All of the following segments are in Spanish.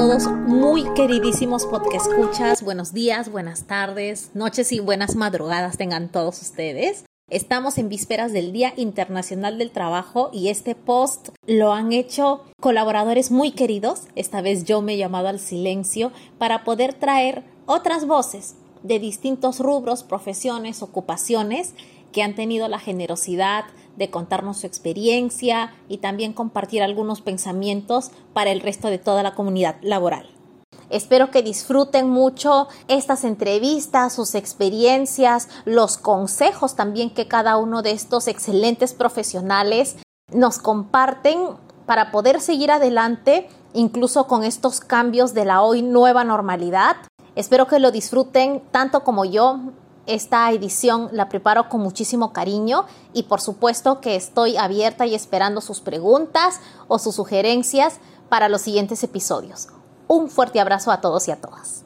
todos muy queridísimos porque escuchas. Buenos días, buenas tardes, noches y buenas madrugadas tengan todos ustedes. Estamos en vísperas del Día Internacional del Trabajo y este post lo han hecho colaboradores muy queridos. Esta vez yo me he llamado al silencio para poder traer otras voces de distintos rubros, profesiones, ocupaciones que han tenido la generosidad de contarnos su experiencia y también compartir algunos pensamientos para el resto de toda la comunidad laboral. Espero que disfruten mucho estas entrevistas, sus experiencias, los consejos también que cada uno de estos excelentes profesionales nos comparten para poder seguir adelante incluso con estos cambios de la hoy nueva normalidad. Espero que lo disfruten tanto como yo. Esta edición la preparo con muchísimo cariño y por supuesto que estoy abierta y esperando sus preguntas o sus sugerencias para los siguientes episodios. Un fuerte abrazo a todos y a todas.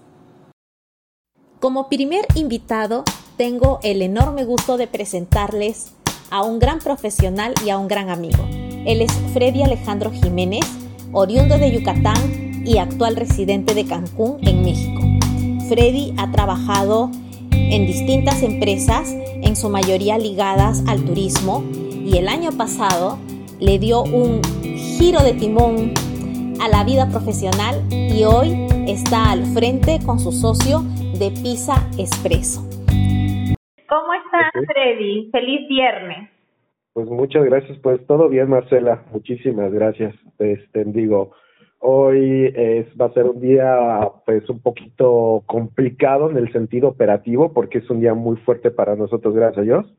Como primer invitado, tengo el enorme gusto de presentarles a un gran profesional y a un gran amigo. Él es Freddy Alejandro Jiménez, oriundo de Yucatán y actual residente de Cancún, en México. Freddy ha trabajado en distintas empresas, en su mayoría ligadas al turismo, y el año pasado le dio un giro de timón a la vida profesional y hoy está al frente con su socio de Pisa Expreso. ¿Cómo estás, Freddy? Feliz viernes. Pues muchas gracias, pues todo bien, Marcela. Muchísimas gracias. Este, digo, hoy es, va a ser un día pues un poquito complicado en el sentido operativo porque es un día muy fuerte para nosotros, gracias a Dios,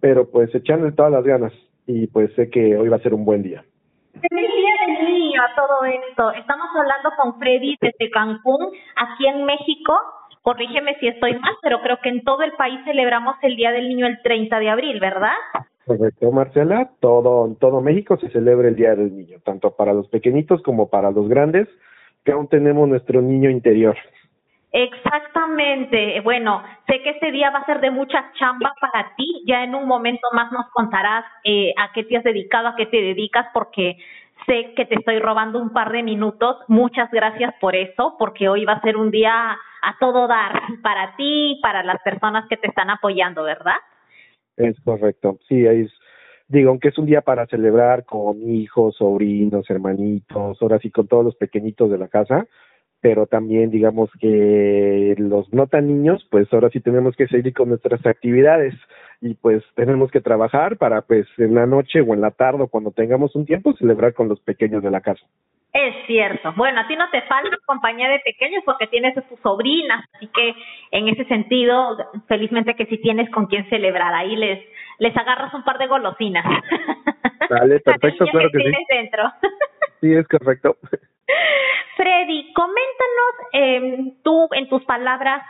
pero pues echándole todas las ganas y pues sé que hoy va a ser un buen día a todo esto. Estamos hablando con Freddy desde Cancún, aquí en México. Corrígeme si estoy mal, pero creo que en todo el país celebramos el Día del Niño el 30 de abril, ¿verdad? Correcto, Marcela. Todo, en todo México se celebra el Día del Niño, tanto para los pequeñitos como para los grandes, que aún tenemos nuestro niño interior. Exactamente. Bueno, sé que este día va a ser de mucha chamba para ti. Ya en un momento más nos contarás eh, a qué te has dedicado, a qué te dedicas, porque Sé que te estoy robando un par de minutos. Muchas gracias por eso, porque hoy va a ser un día a todo dar para ti para las personas que te están apoyando, ¿verdad? Es correcto. Sí, es, digo, aunque es un día para celebrar con hijos, sobrinos, hermanitos, ahora sí con todos los pequeñitos de la casa, pero también digamos que los no tan niños, pues ahora sí tenemos que seguir con nuestras actividades y pues tenemos que trabajar para pues en la noche o en la tarde o cuando tengamos un tiempo celebrar con los pequeños de la casa. Es cierto. Bueno, a ti no te falta compañía de pequeños porque tienes a tus sobrinas, así que en ese sentido, felizmente que si tienes con quién celebrar, ahí les les agarras un par de golosinas. Dale, perfecto, claro que, sí. Dentro. sí, es correcto. Freddy, coméntanos eh, tú en tus palabras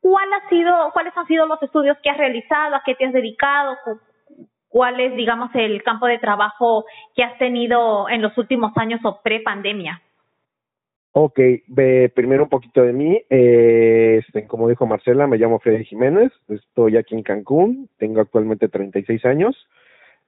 ¿cuál ha sido, cuáles han sido los estudios que has realizado, a qué te has dedicado, cuál es, digamos, el campo de trabajo que has tenido en los últimos años o pre-pandemia? Ok, primero un poquito de mí. Eh, este, como dijo Marcela, me llamo Freddy Jiménez, estoy aquí en Cancún, tengo actualmente 36 años.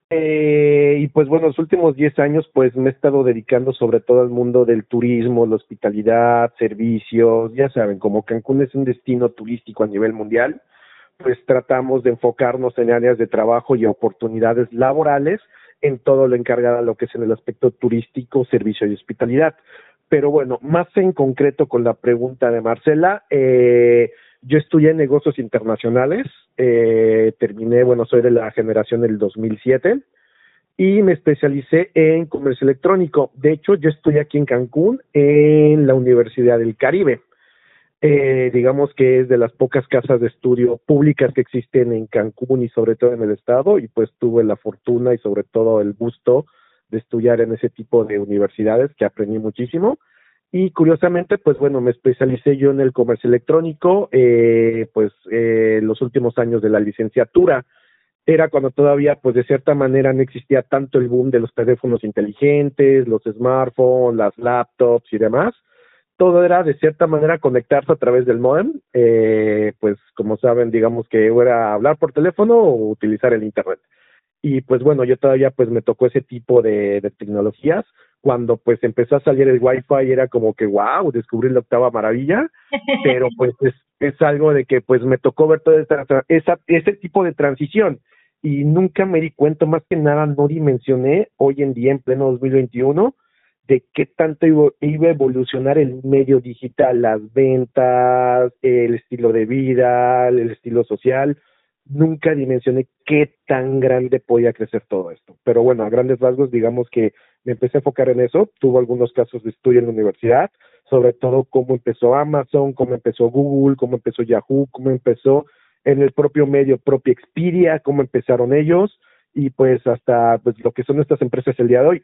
Eh, y pues bueno, los últimos 10 años pues me he estado dedicando sobre todo al mundo del turismo, la hospitalidad, servicios, ya saben, como Cancún es un destino turístico a nivel mundial, pues tratamos de enfocarnos en áreas de trabajo y oportunidades laborales en todo lo encargado a lo que es en el aspecto turístico, servicio y hospitalidad. Pero bueno, más en concreto con la pregunta de Marcela, eh, yo estudié negocios internacionales, eh, terminé, bueno, soy de la generación del 2007 y me especialicé en comercio electrónico. De hecho, yo estudié aquí en Cancún, en la Universidad del Caribe. Eh, digamos que es de las pocas casas de estudio públicas que existen en Cancún y sobre todo en el estado y pues tuve la fortuna y sobre todo el gusto de estudiar en ese tipo de universidades que aprendí muchísimo y curiosamente, pues bueno, me especialicé yo en el comercio electrónico, eh, pues eh, los últimos años de la licenciatura. Era cuando todavía, pues de cierta manera, no existía tanto el boom de los teléfonos inteligentes, los smartphones, las laptops y demás. Todo era de cierta manera conectarse a través del modem. Eh, pues como saben, digamos que era hablar por teléfono o utilizar el internet. Y pues bueno, yo todavía pues me tocó ese tipo de, de tecnologías cuando pues empezó a salir el Wi-Fi era como que wow, descubrí la octava maravilla, pero pues es, es algo de que pues me tocó ver toda esta, esa, ese tipo de transición y nunca me di cuenta, más que nada no dimensioné hoy en día en pleno 2021 de qué tanto iba, a evolucionar el medio digital, las ventas, el estilo de vida, el estilo social, nunca dimensioné qué tan grande podía crecer todo esto. Pero bueno, a grandes rasgos, digamos que me empecé a enfocar en eso. Tuvo algunos casos de estudio en la universidad, sobre todo cómo empezó Amazon, cómo empezó Google, cómo empezó Yahoo, cómo empezó en el propio medio, propia Expedia, cómo empezaron ellos y pues hasta pues lo que son estas empresas el día de hoy.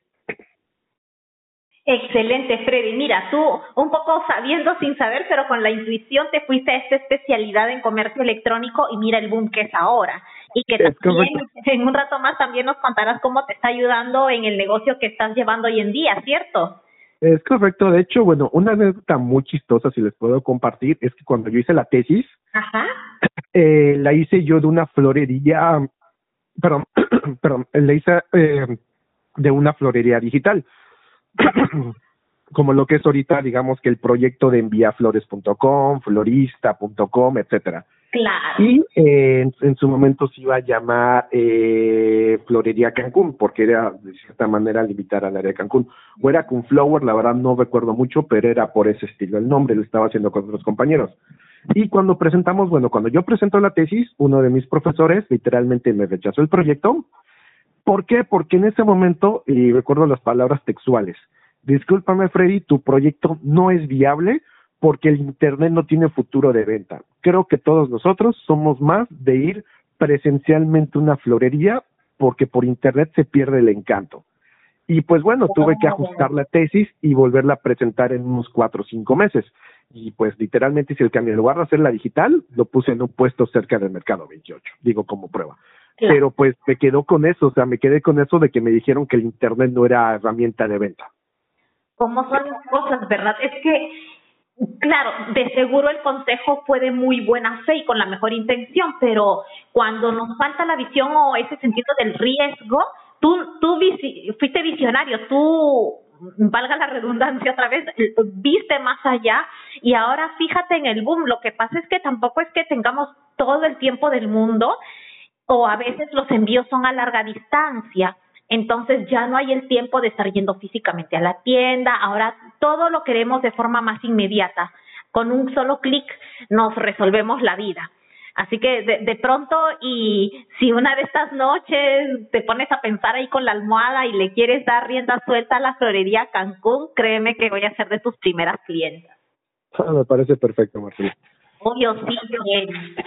Excelente, Freddy. Mira, tú un poco sabiendo sin saber, pero con la intuición te fuiste a esta especialidad en comercio electrónico y mira el boom que es ahora. Y que también en un rato más también nos contarás cómo te está ayudando en el negocio que estás llevando hoy en día, ¿cierto? Es correcto. De hecho, bueno, una anécdota muy chistosa, si les puedo compartir, es que cuando yo hice la tesis, Eh, la hice yo de una florería, perdón, perdón, la hice eh, de una florería digital. como lo que es ahorita, digamos que el proyecto de enviaflores.com, florista.com, etcétera. Claro. Y eh, en, su momento se iba a llamar eh, Florería Cancún, porque era de cierta manera limitar al área de Cancún. O era Flower, la verdad no recuerdo mucho, pero era por ese estilo. El nombre lo estaba haciendo con otros compañeros. Y cuando presentamos, bueno, cuando yo presento la tesis, uno de mis profesores literalmente me rechazó el proyecto ¿Por qué? Porque en ese momento, y recuerdo las palabras textuales, discúlpame Freddy, tu proyecto no es viable porque el Internet no tiene futuro de venta. Creo que todos nosotros somos más de ir presencialmente a una florería porque por Internet se pierde el encanto. Y pues bueno, tuve que ajustar la tesis y volverla a presentar en unos cuatro o cinco meses. Y pues literalmente hice el cambio. En lugar de hacerla digital, lo puse en un puesto cerca del mercado 28, digo como prueba. Pero pues me quedó con eso, o sea, me quedé con eso de que me dijeron que el Internet no era herramienta de venta. ¿Cómo son las cosas, verdad? Es que, claro, de seguro el consejo fue de muy buena fe y con la mejor intención, pero cuando nos falta la visión o ese sentido del riesgo, tú, tú fuiste visionario, tú valga la redundancia otra vez, viste más allá y ahora fíjate en el boom. Lo que pasa es que tampoco es que tengamos todo el tiempo del mundo o a veces los envíos son a larga distancia. Entonces ya no hay el tiempo de estar yendo físicamente a la tienda, ahora todo lo queremos de forma más inmediata. Con un solo clic nos resolvemos la vida. Así que de, pronto, y si una de estas noches te pones a pensar ahí con la almohada y le quieres dar rienda suelta a la florería Cancún, créeme que voy a ser de tus primeras clientes. Ah, me parece perfecto, Marcela. Obvio, sí.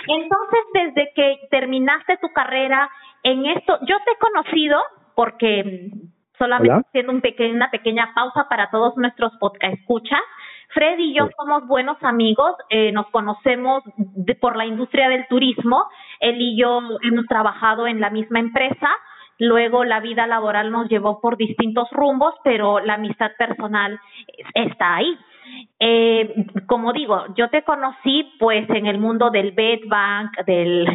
Entonces, desde que terminaste tu carrera en esto, yo te he conocido porque solamente haciendo un una pequeña pausa para todos nuestros podcast escuchas. Freddy y yo somos buenos amigos, eh, nos conocemos de, por la industria del turismo. Él y yo hemos trabajado en la misma empresa. Luego la vida laboral nos llevó por distintos rumbos, pero la amistad personal está ahí. Eh, como digo, yo te conocí pues en el mundo del bedbank, del,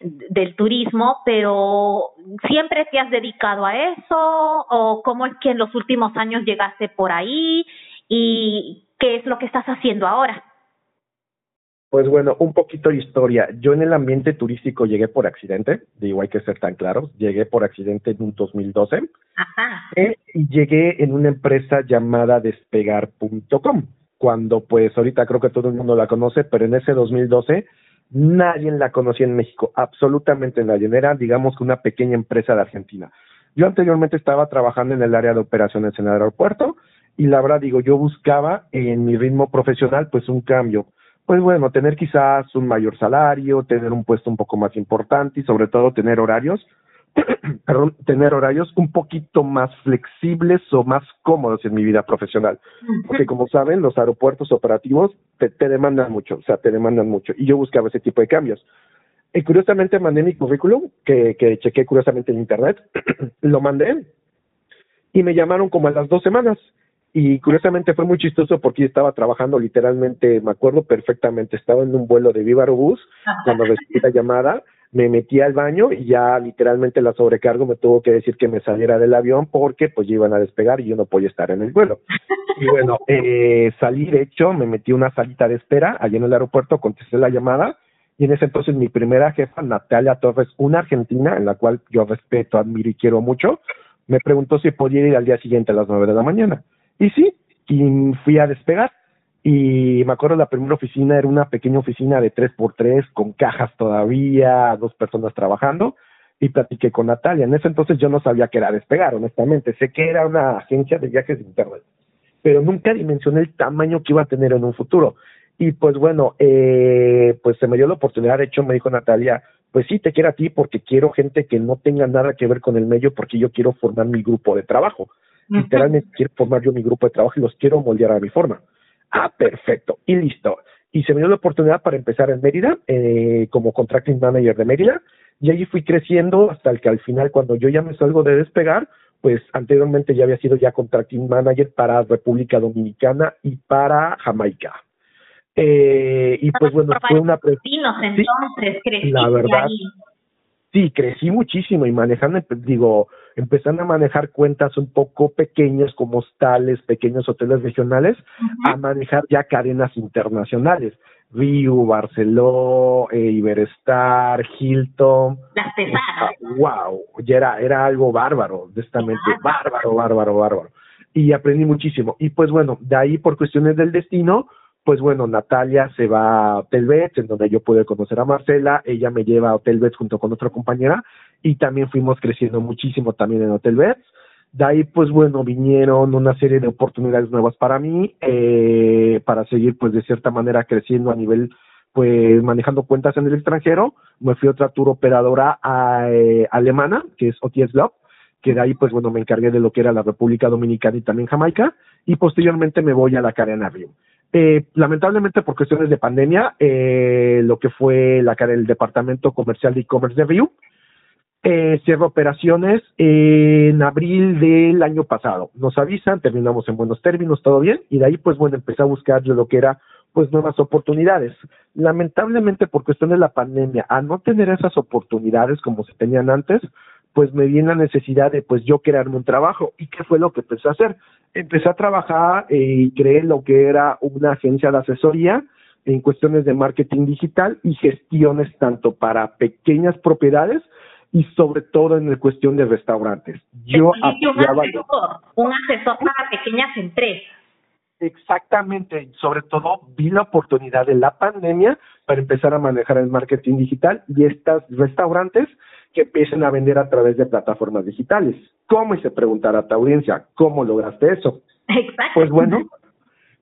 del turismo, pero ¿siempre te has dedicado a eso? ¿O cómo es que en los últimos años llegaste por ahí? ¿Y qué es lo que estás haciendo ahora? Pues bueno, un poquito de historia. Yo en el ambiente turístico llegué por accidente, digo, hay que ser tan claros, llegué por accidente en un 2012 Ajá. Eh, y llegué en una empresa llamada despegar.com cuando pues ahorita creo que todo el mundo la conoce, pero en ese 2012 nadie la conocía en México, absolutamente nadie, era digamos que una pequeña empresa de Argentina. Yo anteriormente estaba trabajando en el área de operaciones en el aeropuerto y la verdad digo, yo buscaba en mi ritmo profesional pues un cambio, pues bueno, tener quizás un mayor salario, tener un puesto un poco más importante y sobre todo tener horarios perdón, tener horarios un poquito más flexibles o más cómodos en mi vida profesional. Porque como saben, los aeropuertos operativos te, te demandan mucho, o sea, te demandan mucho. Y yo buscaba ese tipo de cambios. Y curiosamente mandé mi currículum, que, que chequé curiosamente en internet, lo mandé y me llamaron como a las dos semanas. Y curiosamente fue muy chistoso porque yo estaba trabajando literalmente, me acuerdo perfectamente, estaba en un vuelo de Viva Aerobús cuando recibí la llamada me metí al baño y ya literalmente la sobrecargo me tuvo que decir que me saliera del avión porque pues ya iban a despegar y yo no podía estar en el vuelo. Y bueno, eh, salí de hecho, me metí una salita de espera allí en el aeropuerto, contesté la llamada y en ese entonces mi primera jefa, Natalia Torres, una argentina en la cual yo respeto, admiro y quiero mucho, me preguntó si podía ir al día siguiente a las nueve de la mañana. Y sí, y fui a despegar. Y me acuerdo la primera oficina era una pequeña oficina de tres por tres con cajas todavía, dos personas trabajando y platiqué con Natalia. En ese entonces yo no sabía que era despegar, honestamente. Sé que era una agencia de viajes de internet, pero nunca dimensioné el tamaño que iba a tener en un futuro. Y pues bueno, eh, pues se me dio la oportunidad, de hecho me dijo Natalia, pues sí, te quiero a ti porque quiero gente que no tenga nada que ver con el medio porque yo quiero formar mi grupo de trabajo. Literalmente quiero formar yo mi grupo de trabajo y los quiero moldear a mi forma. Ah, perfecto. Y listo. Y se me dio la oportunidad para empezar en Mérida, eh, como contracting manager de Mérida, y allí fui creciendo hasta el que al final, cuando yo ya me salgo de despegar, pues anteriormente ya había sido ya contracting manager para República Dominicana y para Jamaica. Eh, y pues bueno, fue una... entonces, crecí la verdad, sí, crecí muchísimo y manejando, digo, empezando a manejar cuentas un poco pequeñas como hostales, pequeños hoteles regionales, a manejar ya cadenas internacionales. View, Barceló, eh, Iberestar, Hilton. Las pesadas. Wow, ya era, era algo bárbaro, honestamente, bárbaro, bárbaro, bárbaro. Y aprendí muchísimo. Y pues bueno, de ahí por cuestiones del destino, pues bueno, Natalia se va a Hotel Bets, en donde yo pude conocer a Marcela, ella me lleva a Hotel Bets junto con otra compañera y también fuimos creciendo muchísimo también en Hotel Bets. De ahí, pues bueno, vinieron una serie de oportunidades nuevas para mí, eh, para seguir, pues de cierta manera creciendo a nivel, pues manejando cuentas en el extranjero. Me fui a otra tour operadora eh, alemana, que es OTS Love, que de ahí, pues bueno, me encargué de lo que era la República Dominicana y también Jamaica, y posteriormente me voy a la cadena Rio. Eh, lamentablemente por cuestiones de pandemia, eh, lo que fue la el departamento comercial de e-commerce de View, eh, cierra operaciones en abril del año pasado. Nos avisan, terminamos en buenos términos, todo bien, y de ahí pues bueno, empecé a buscar lo que era pues nuevas oportunidades. Lamentablemente por cuestiones de la pandemia, a no tener esas oportunidades como se tenían antes, pues me viene la necesidad de pues yo crearme un trabajo. ¿Y qué fue lo que empecé a hacer? Empecé a trabajar eh, y creé lo que era una agencia de asesoría en cuestiones de marketing digital y gestiones tanto para pequeñas propiedades y sobre todo en la cuestión de restaurantes. Yo un asesor, un asesor para pequeñas empresas. Exactamente, sobre todo vi la oportunidad de la pandemia para empezar a manejar el marketing digital y estos restaurantes que empiecen a vender a través de plataformas digitales. ¿Cómo? Y se preguntará a tu audiencia, ¿cómo lograste eso? Exacto. Pues bueno,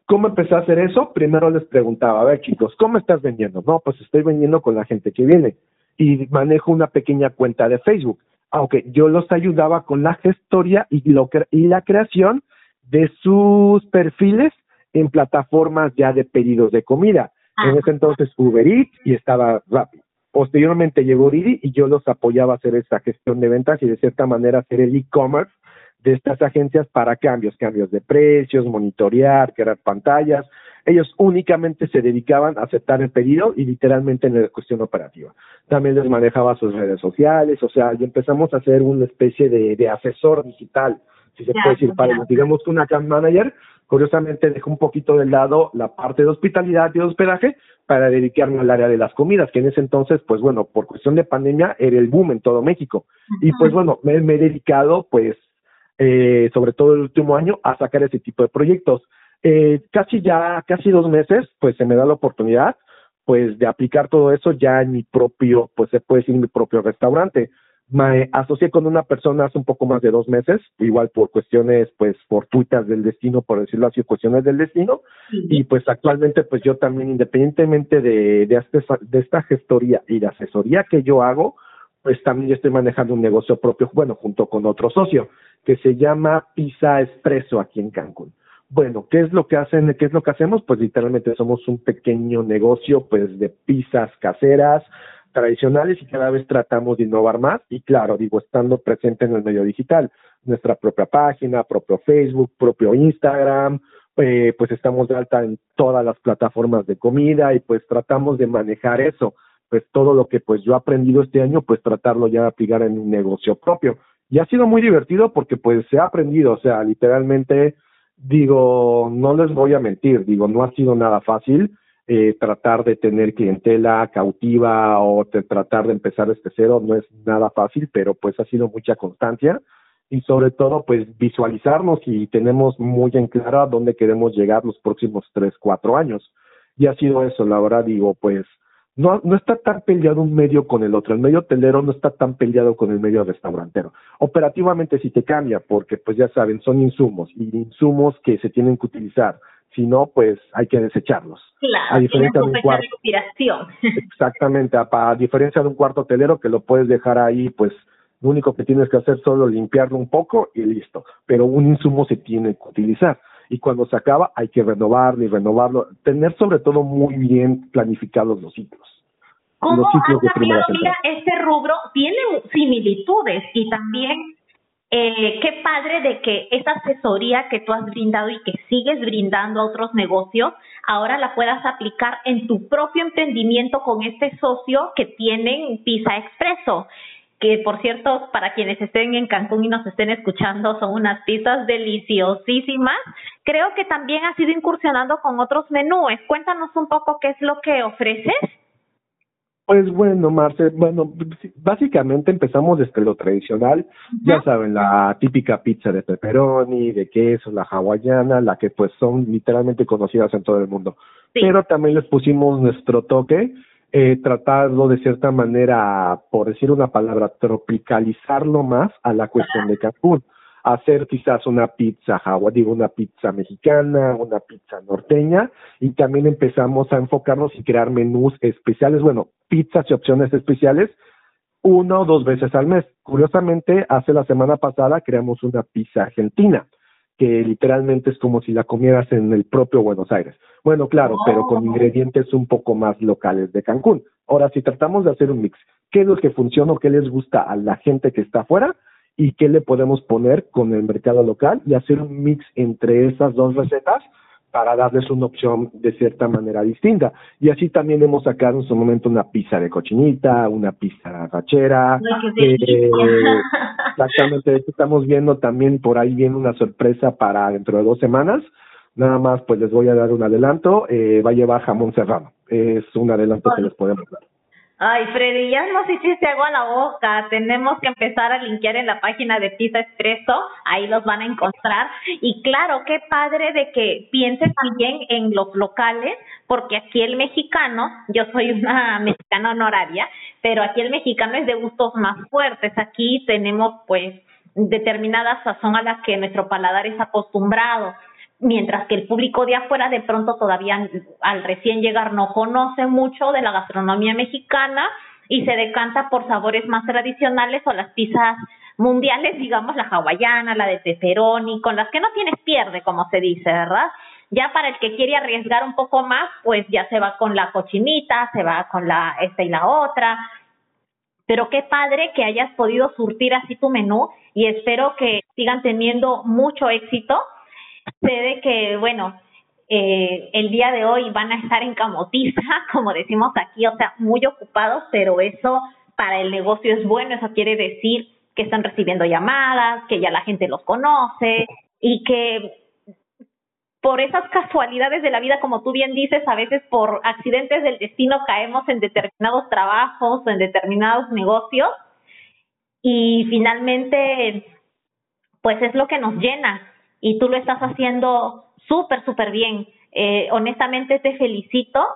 ¿cómo empecé a hacer eso? Primero les preguntaba, a ver chicos, ¿cómo estás vendiendo? No, pues estoy vendiendo con la gente que viene y manejo una pequeña cuenta de Facebook. Aunque yo los ayudaba con la gestoría y, lo, y la creación de sus perfiles en plataformas ya de pedidos de comida. En ese entonces Uber Eats y estaba Rappi. Posteriormente llegó Didi y yo los apoyaba a hacer esta gestión de ventas y de cierta manera hacer el e-commerce de estas agencias para cambios, cambios de precios, monitorear, crear pantallas. Ellos únicamente se dedicaban a aceptar el pedido y literalmente en la cuestión operativa. También les manejaba sus redes sociales, o sea, y empezamos a hacer una especie de, de asesor digital, si se puede decir, para digamos que una account manager, curiosamente dejó un poquito de lado la parte de hospitalidad y de hospedaje para dedicarme al área de las comidas, que en ese entonces, pues bueno, por cuestión de pandemia era el boom en todo México. Y pues bueno, me, he dedicado, pues, eh, sobre todo el último año, a sacar ese tipo de proyectos. Eh, casi ya, casi dos meses, pues se me da la oportunidad, pues, de aplicar todo eso ya en mi propio, pues se puede decir mi propio restaurante. Me asocié con una persona hace un poco más de dos meses, igual por cuestiones, pues, fortuitas del destino, por decirlo así, cuestiones del destino, y pues actualmente, pues yo también, independientemente de, de, este, de esta gestoría y de asesoría que yo hago, pues también yo estoy manejando un negocio propio, bueno, junto con otro socio, que se llama Pizza Expreso aquí en Cancún. Bueno, ¿qué es lo que hacen? ¿Qué es lo que hacemos? Pues literalmente somos un pequeño negocio, pues, de pizzas caseras, tradicionales y cada vez tratamos de innovar más y claro, digo, estando presente en el medio digital, nuestra propia página, propio Facebook, propio Instagram, eh, pues estamos de alta en todas las plataformas de comida y pues tratamos de manejar eso, pues todo lo que pues yo he aprendido este año, pues tratarlo ya de aplicar en un negocio propio. Y ha sido muy divertido porque pues se ha aprendido, o sea, literalmente digo, no les voy a mentir, digo, no ha sido nada fácil eh, tratar de tener clientela cautiva o tratar de empezar desde cero, no es nada fácil, pero pues ha sido mucha constancia y sobre todo pues visualizarnos y tenemos muy en claro a dónde queremos llegar los próximos tres, cuatro años. Y ha sido eso, la verdad digo, pues no, no está tan peleado un medio con el otro. El medio hotelero no está tan peleado con el medio restaurantero. Operativamente sí te cambia, porque pues ya saben, son insumos y insumos que se tienen que utilizar. Si no, pues hay que desecharlos. Claro, a diferencia de un cuarto. Exactamente, a, a, diferencia de un cuarto hotelero que lo puedes dejar ahí, pues lo único que tienes que hacer es solo limpiarlo un poco y listo. Pero un insumo se tiene que utilizar y cuando se acaba hay que renovarlo y renovarlo, tener sobre todo muy bien planificados los ciclos. ¿Cómo los ciclos de mira, este rubro tiene similitudes y también eh, qué padre de que esa asesoría que tú has brindado y que sigues brindando a otros negocios, ahora la puedas aplicar en tu propio emprendimiento con este socio que tienen Pisa Expreso que por cierto, para quienes estén en Cancún y nos estén escuchando, son unas pizzas deliciosísimas. Creo que también has ido incursionando con otros menúes. Cuéntanos un poco qué es lo que ofreces. Pues bueno, Marce, bueno, básicamente empezamos desde lo tradicional, ya saben, la típica pizza de pepperoni, de queso, la hawaiana, la que pues son literalmente conocidas en todo el mundo. Pero también les pusimos nuestro toque, eh, tratarlo de cierta manera, por decir una palabra, tropicalizarlo más a la cuestión de Cancún. Hacer quizás una pizza jagua, digo, una pizza mexicana, una pizza norteña, y también empezamos a enfocarnos y crear menús especiales, bueno, pizzas y opciones especiales, una o dos veces al mes. Curiosamente, hace la semana pasada creamos una pizza argentina que literalmente es como si la comieras en el propio Buenos Aires. Bueno, claro, pero con oh. ingredientes un poco más locales de Cancún. Ahora, si tratamos de hacer un mix, ¿qué es lo que funciona o qué les gusta a la gente que está afuera? y qué le podemos poner con el mercado local y hacer un mix entre esas dos recetas para darles una opción de cierta manera distinta. Y así también hemos sacado en su momento una pizza de cochinita, una pizza rachera. Eh, exactamente, estamos viendo también por ahí viene una sorpresa para dentro de dos semanas. Nada más, pues les voy a dar un adelanto. Eh, va a llevar jamón serrano. Es un adelanto que les podemos dar. Ay, Freddy, ya nos hiciste agua a la boca. Tenemos que empezar a linkear en la página de Pizza Expreso. Ahí los van a encontrar. Y claro, qué padre de que pienses también en los locales, porque aquí el mexicano, yo soy una mexicana honoraria, pero aquí el mexicano es de gustos más fuertes. Aquí tenemos, pues, determinada sazón a la que nuestro paladar es acostumbrado mientras que el público de afuera de pronto todavía al recién llegar no conoce mucho de la gastronomía mexicana y se decanta por sabores más tradicionales o las pizzas mundiales, digamos la hawaiana, la de pepperoni, con las que no tienes pierde, como se dice, ¿verdad? Ya para el que quiere arriesgar un poco más, pues ya se va con la cochinita, se va con la esta y la otra. Pero qué padre que hayas podido surtir así tu menú y espero que sigan teniendo mucho éxito sé de que, bueno, eh, el día de hoy van a estar en camotiza, como decimos aquí, o sea, muy ocupados, pero eso para el negocio es bueno, eso quiere decir que están recibiendo llamadas, que ya la gente los conoce y que por esas casualidades de la vida, como tú bien dices, a veces por accidentes del destino caemos en determinados trabajos o en determinados negocios y finalmente, pues es lo que nos llena, y tú lo estás haciendo súper, súper bien. Eh, honestamente te felicito.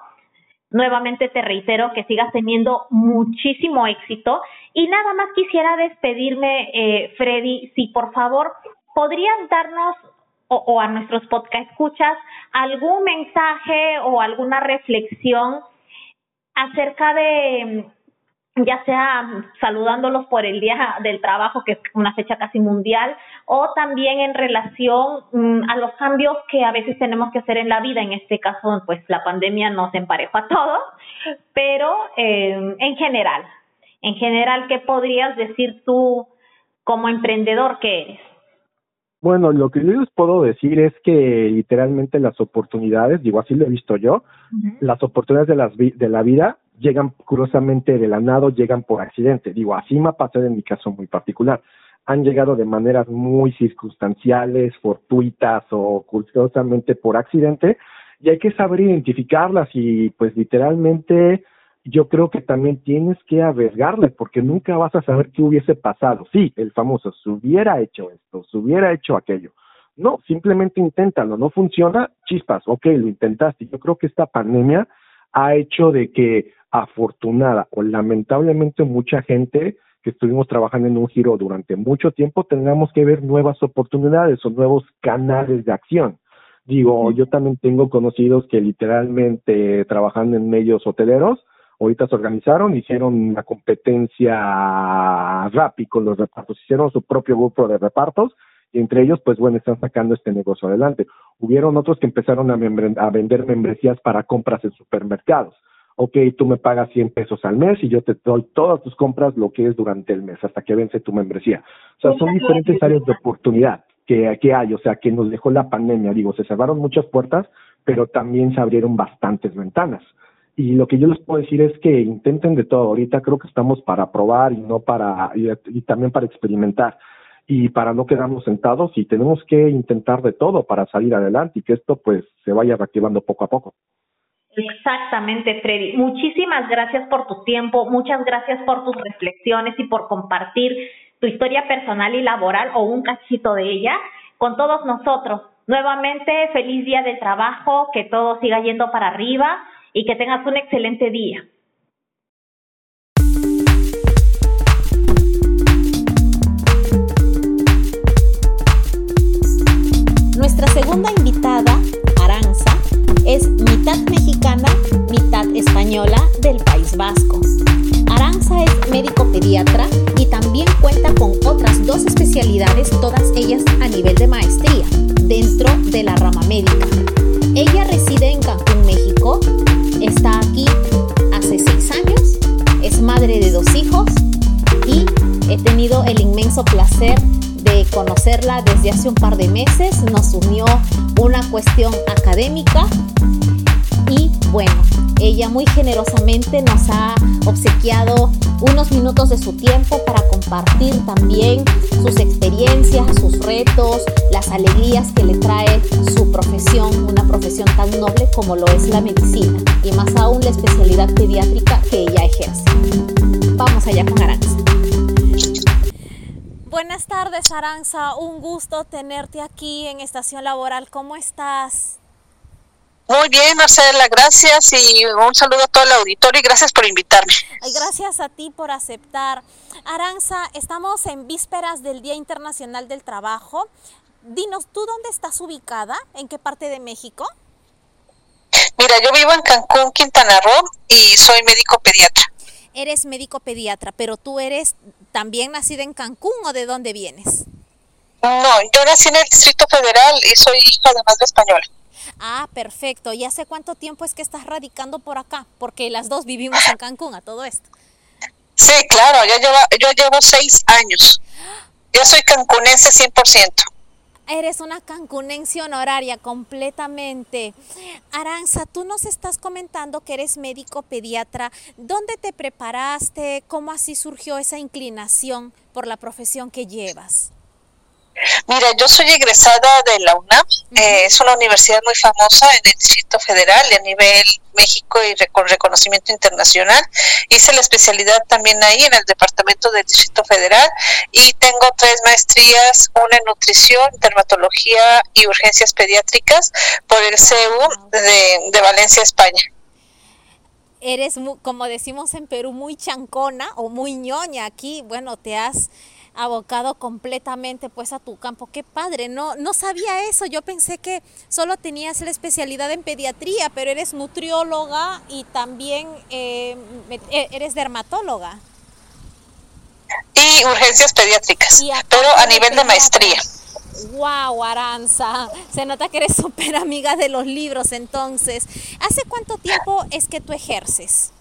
Nuevamente te reitero que sigas teniendo muchísimo éxito. Y nada más quisiera despedirme, eh, Freddy, si por favor podrías darnos o, o a nuestros podcast escuchas algún mensaje o alguna reflexión acerca de ya sea saludándolos por el Día del Trabajo, que es una fecha casi mundial, o también en relación mm, a los cambios que a veces tenemos que hacer en la vida. En este caso, pues la pandemia nos emparejó a todos, pero eh, en general, en general, ¿qué podrías decir tú como emprendedor que eres? Bueno, lo que yo les puedo decir es que literalmente las oportunidades, digo así lo he visto yo, las oportunidades de, las, de la vida llegan curiosamente de la nada, llegan por accidente. Digo, así me ha pasado en mi caso muy particular. Han llegado de maneras muy circunstanciales, fortuitas o curiosamente por accidente, y hay que saber identificarlas y pues literalmente yo creo que también tienes que arriesgarle porque nunca vas a saber qué hubiese pasado. Sí, el famoso, se hubiera hecho esto, se hubiera hecho aquello. No, simplemente inténtalo, no funciona, chispas, ok, lo intentaste. Yo creo que esta pandemia ha hecho de que afortunada o lamentablemente mucha gente que estuvimos trabajando en un giro durante mucho tiempo tengamos que ver nuevas oportunidades o nuevos canales de acción. Digo, yo también tengo conocidos que literalmente trabajando en medios hoteleros, ahorita se organizaron, hicieron una competencia rápida con los repartos, hicieron su propio grupo de repartos y entre ellos, pues bueno, están sacando este negocio adelante. Hubieron otros que empezaron a, a vender membresías para compras en supermercados. Ok, tú me pagas 100 pesos al mes y yo te doy todas tus compras lo que es durante el mes hasta que vence tu membresía. O sea, son diferentes áreas de oportunidad que, que hay, o sea, que nos dejó la pandemia. Digo, se cerraron muchas puertas, pero también se abrieron bastantes ventanas. Y lo que yo les puedo decir es que intenten de todo. Ahorita creo que estamos para probar y no para, y también para experimentar y para no quedarnos sentados y tenemos que intentar de todo para salir adelante y que esto pues se vaya reactivando poco a poco. Exactamente, Freddy. Muchísimas gracias por tu tiempo, muchas gracias por tus reflexiones y por compartir tu historia personal y laboral o un cachito de ella con todos nosotros. Nuevamente, feliz día del trabajo, que todo siga yendo para arriba y que tengas un excelente día. Nuestra segunda invitada, Aranza, es mitad mexicana, mitad española del País Vasco. Aranza es médico pediatra y también cuenta con otras dos especialidades, todas ellas a nivel de maestría, dentro de la rama médica. Ella reside en Cancún, México, está aquí hace seis años, es madre de dos hijos y he tenido el inmenso placer de conocerla desde hace un par de meses. Nos unió una cuestión académica y bueno, ella muy generosamente nos ha obsequiado unos minutos de su tiempo para compartir también sus experiencias, sus retos, las alegrías que le trae su profesión, una profesión tan noble como lo es la medicina y más aún la especialidad pediátrica que ella ejerce. Vamos allá con Aranza. Buenas tardes, Aranza. Un gusto tenerte aquí en Estación Laboral. ¿Cómo estás? Muy bien, Marcela, gracias y un saludo a todo el auditorio y gracias por invitarme. gracias a ti por aceptar. Aranza, estamos en vísperas del Día Internacional del Trabajo. Dinos, ¿tú dónde estás ubicada? ¿En qué parte de México? Mira, yo vivo en Cancún, Quintana Roo y soy médico pediatra. Eres médico pediatra, pero tú eres también nacida en Cancún o de dónde vienes? No, yo nací en el Distrito Federal y soy hija de madre española. Ah, perfecto. ¿Y hace cuánto tiempo es que estás radicando por acá? Porque las dos vivimos en Cancún a todo esto. Sí, claro, yo llevo, yo llevo seis años. Yo soy cancunense 100%. Eres una cancunense honoraria completamente. Aranza, tú nos estás comentando que eres médico pediatra. ¿Dónde te preparaste? ¿Cómo así surgió esa inclinación por la profesión que llevas? Mira, yo soy egresada de la UNAM, eh, es una universidad muy famosa en el Distrito Federal y a nivel México y con reconocimiento internacional. Hice la especialidad también ahí en el Departamento del Distrito Federal y tengo tres maestrías, una en nutrición, dermatología y urgencias pediátricas por el CEU de, de Valencia, España eres, como decimos en Perú, muy chancona o muy ñoña. Aquí, bueno, te has abocado completamente pues a tu campo. Qué padre, no, no sabía eso. Yo pensé que solo tenías la especialidad en pediatría, pero eres nutrióloga y también eh, e, eres dermatóloga. Y urgencias pediátricas, pero a nivel de maestría. Wow, Aranza, se nota que eres súper amiga de los libros entonces. ¿Hace cuánto tiempo es que tú ejerces?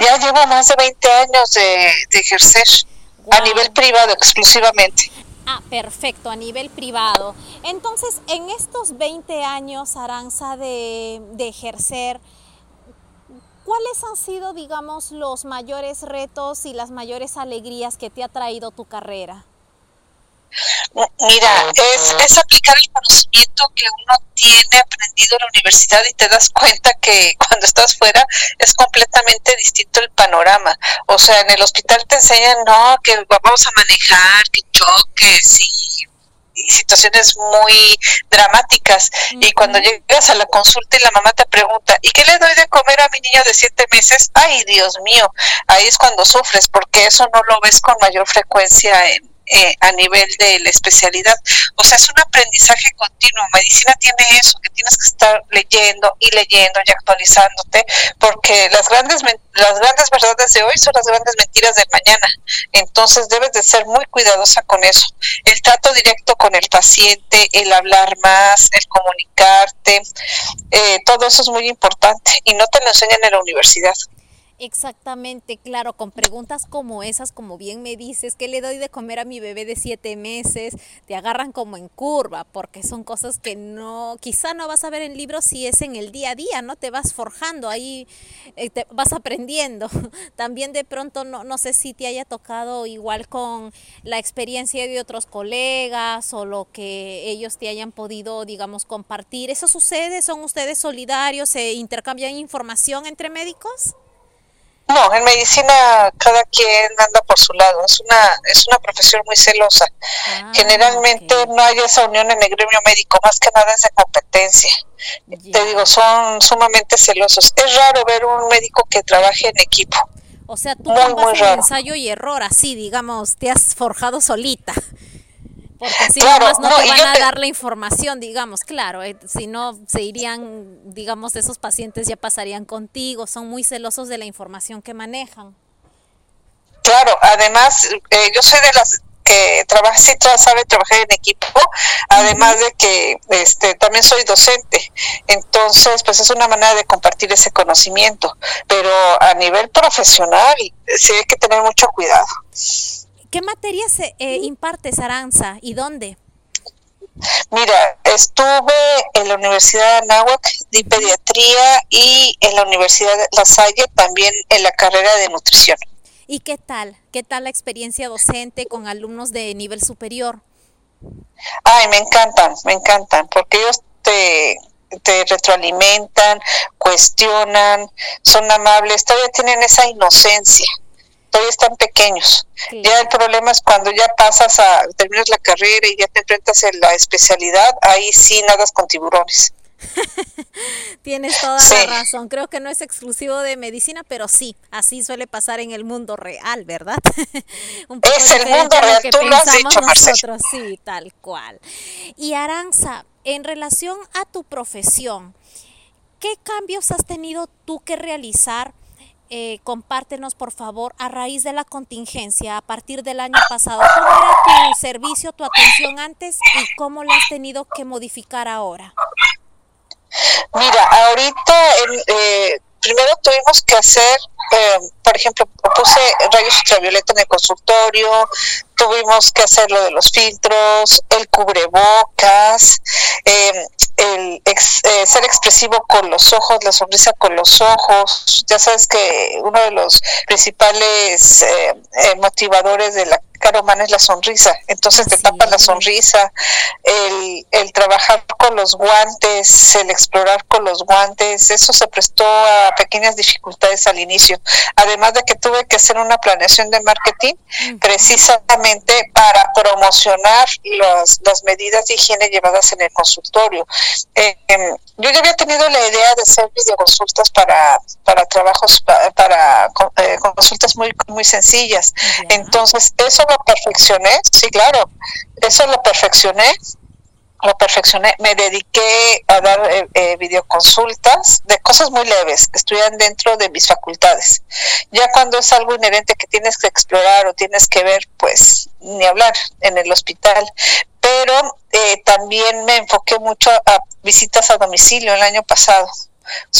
Ya llevo más de 20 años de, de ejercer. A nivel privado exclusivamente. Ah, perfecto, a nivel privado. Entonces, en estos 20 años, Aranza, de, de ejercer, ¿cuáles han sido, digamos, los mayores retos y las mayores alegrías que te ha traído tu carrera? Mira, es, es, aplicar el conocimiento que uno tiene aprendido en la universidad y te das cuenta que cuando estás fuera es completamente distinto el panorama. O sea, en el hospital te enseñan, no, que vamos a manejar, que choques y situaciones muy dramáticas. Y cuando llegas a la consulta y la mamá te pregunta, ¿y qué le doy de comer a mi niño de siete meses? Ay, Dios mío, ahí es cuando sufres, porque eso no lo ves con mayor frecuencia en, eh, a nivel de la especialidad. O sea, es un aprendizaje continuo. Medicina tiene eso, que tienes que estar leyendo y leyendo y actualizándote, porque las grandes las grandes verdades de hoy son las grandes mentiras de mañana. Entonces debes de ser muy cuidadosa con eso. El trato directo con el paciente, el hablar más, el comunicarte, eh, todo eso es muy importante y no te lo enseñan en la universidad. Exactamente, claro, con preguntas como esas, como bien me dices, ¿qué le doy de comer a mi bebé de siete meses? Te agarran como en curva, porque son cosas que no, quizá no vas a ver en libros si es en el día a día, ¿no? Te vas forjando, ahí eh, te vas aprendiendo. También de pronto, no, no sé si te haya tocado igual con la experiencia de otros colegas o lo que ellos te hayan podido, digamos, compartir. ¿Eso sucede? ¿Son ustedes solidarios? ¿Se intercambian información entre médicos? No, en medicina cada quien anda por su lado. Es una es una profesión muy celosa. Ah, Generalmente no hay esa unión en el gremio médico, más que nada es de competencia. Te digo, son sumamente celosos. Es raro ver un médico que trabaje en equipo. O sea, tú muy, ensayo y error, así, digamos, te has forjado solita. Porque si no, no te van a dar la información, digamos, claro, eh, si no se irían, digamos, esos pacientes ya pasarían contigo, son muy celosos de la información que manejan. Claro, además, eh, yo soy de las que trabaja, sí sabe trabajar en equipo, además de que este, también soy docente, entonces pues es una manera de compartir ese conocimiento, pero a nivel profesional sí hay que tener mucho cuidado. ¿Qué materias eh, impartes, Aranza, y dónde? Mira, estuve en la Universidad de Anáhuac de pediatría y en la Universidad de La Salle también en la carrera de nutrición. ¿Y qué tal? ¿Qué tal la experiencia docente con alumnos de nivel superior? Ay, me encantan, me encantan, porque ellos te, te retroalimentan, cuestionan, son amables, todavía tienen esa inocencia todavía están pequeños. Ya el problema es cuando ya pasas a, terminas la carrera y ya te enfrentas en la especialidad, ahí sí nadas con tiburones. Tienes toda la razón. Creo que no es exclusivo de medicina, pero sí, así suele pasar en el mundo real, ¿verdad? Un poco es el mundo real, tú lo has dicho, nosotros, sí, tal cual. Y Aranza, en relación a tu profesión, ¿qué cambios has tenido tú que realizar eh, compártenos por favor a raíz de la contingencia a partir del año pasado. ¿Cómo era tu servicio, tu atención antes y cómo la has tenido que modificar ahora? Mira, ahorita eh, primero tuvimos que hacer, eh, por ejemplo, puse rayos ultravioleta en el consultorio, tuvimos que hacer lo de los filtros, el cubrebocas, eh, el eh, ser expresivo con los ojos, la sonrisa con los ojos. Ya sabes que uno de los principales motivadores de la cara humana es la sonrisa, entonces te tapas la sonrisa, el, el trabajar con los guantes, el explorar con los guantes, eso se prestó a pequeñas dificultades al inicio, además de que tuve que hacer una planeación de marketing precisamente para promocionar las, las medidas de higiene llevadas en el consultorio. Eh, em, yo ya había tenido la idea de hacer videoconsultas para, para trabajos, para, eh, consultas muy, muy sencillas. Entonces, eso lo perfeccioné, sí, claro, eso lo perfeccioné, lo perfeccioné, me dediqué a dar eh, eh, videoconsultas de cosas muy leves que estuvieran dentro de mis facultades. Ya cuando es algo inherente que tienes que explorar o tienes que ver, pues ni hablar en el hospital. Pero eh, también me enfoqué mucho a visitas a domicilio el año pasado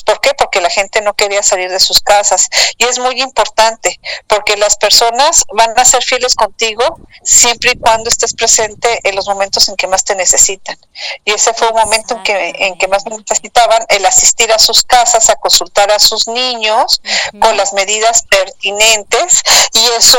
¿Por qué? Porque la gente no quería salir de sus casas. Y es muy importante, porque las personas van a ser fieles contigo siempre y cuando estés presente en los momentos en que más te necesitan. Y ese fue un momento en que, en que más necesitaban, el asistir a sus casas, a consultar a sus niños con las medidas pertinentes. Y eso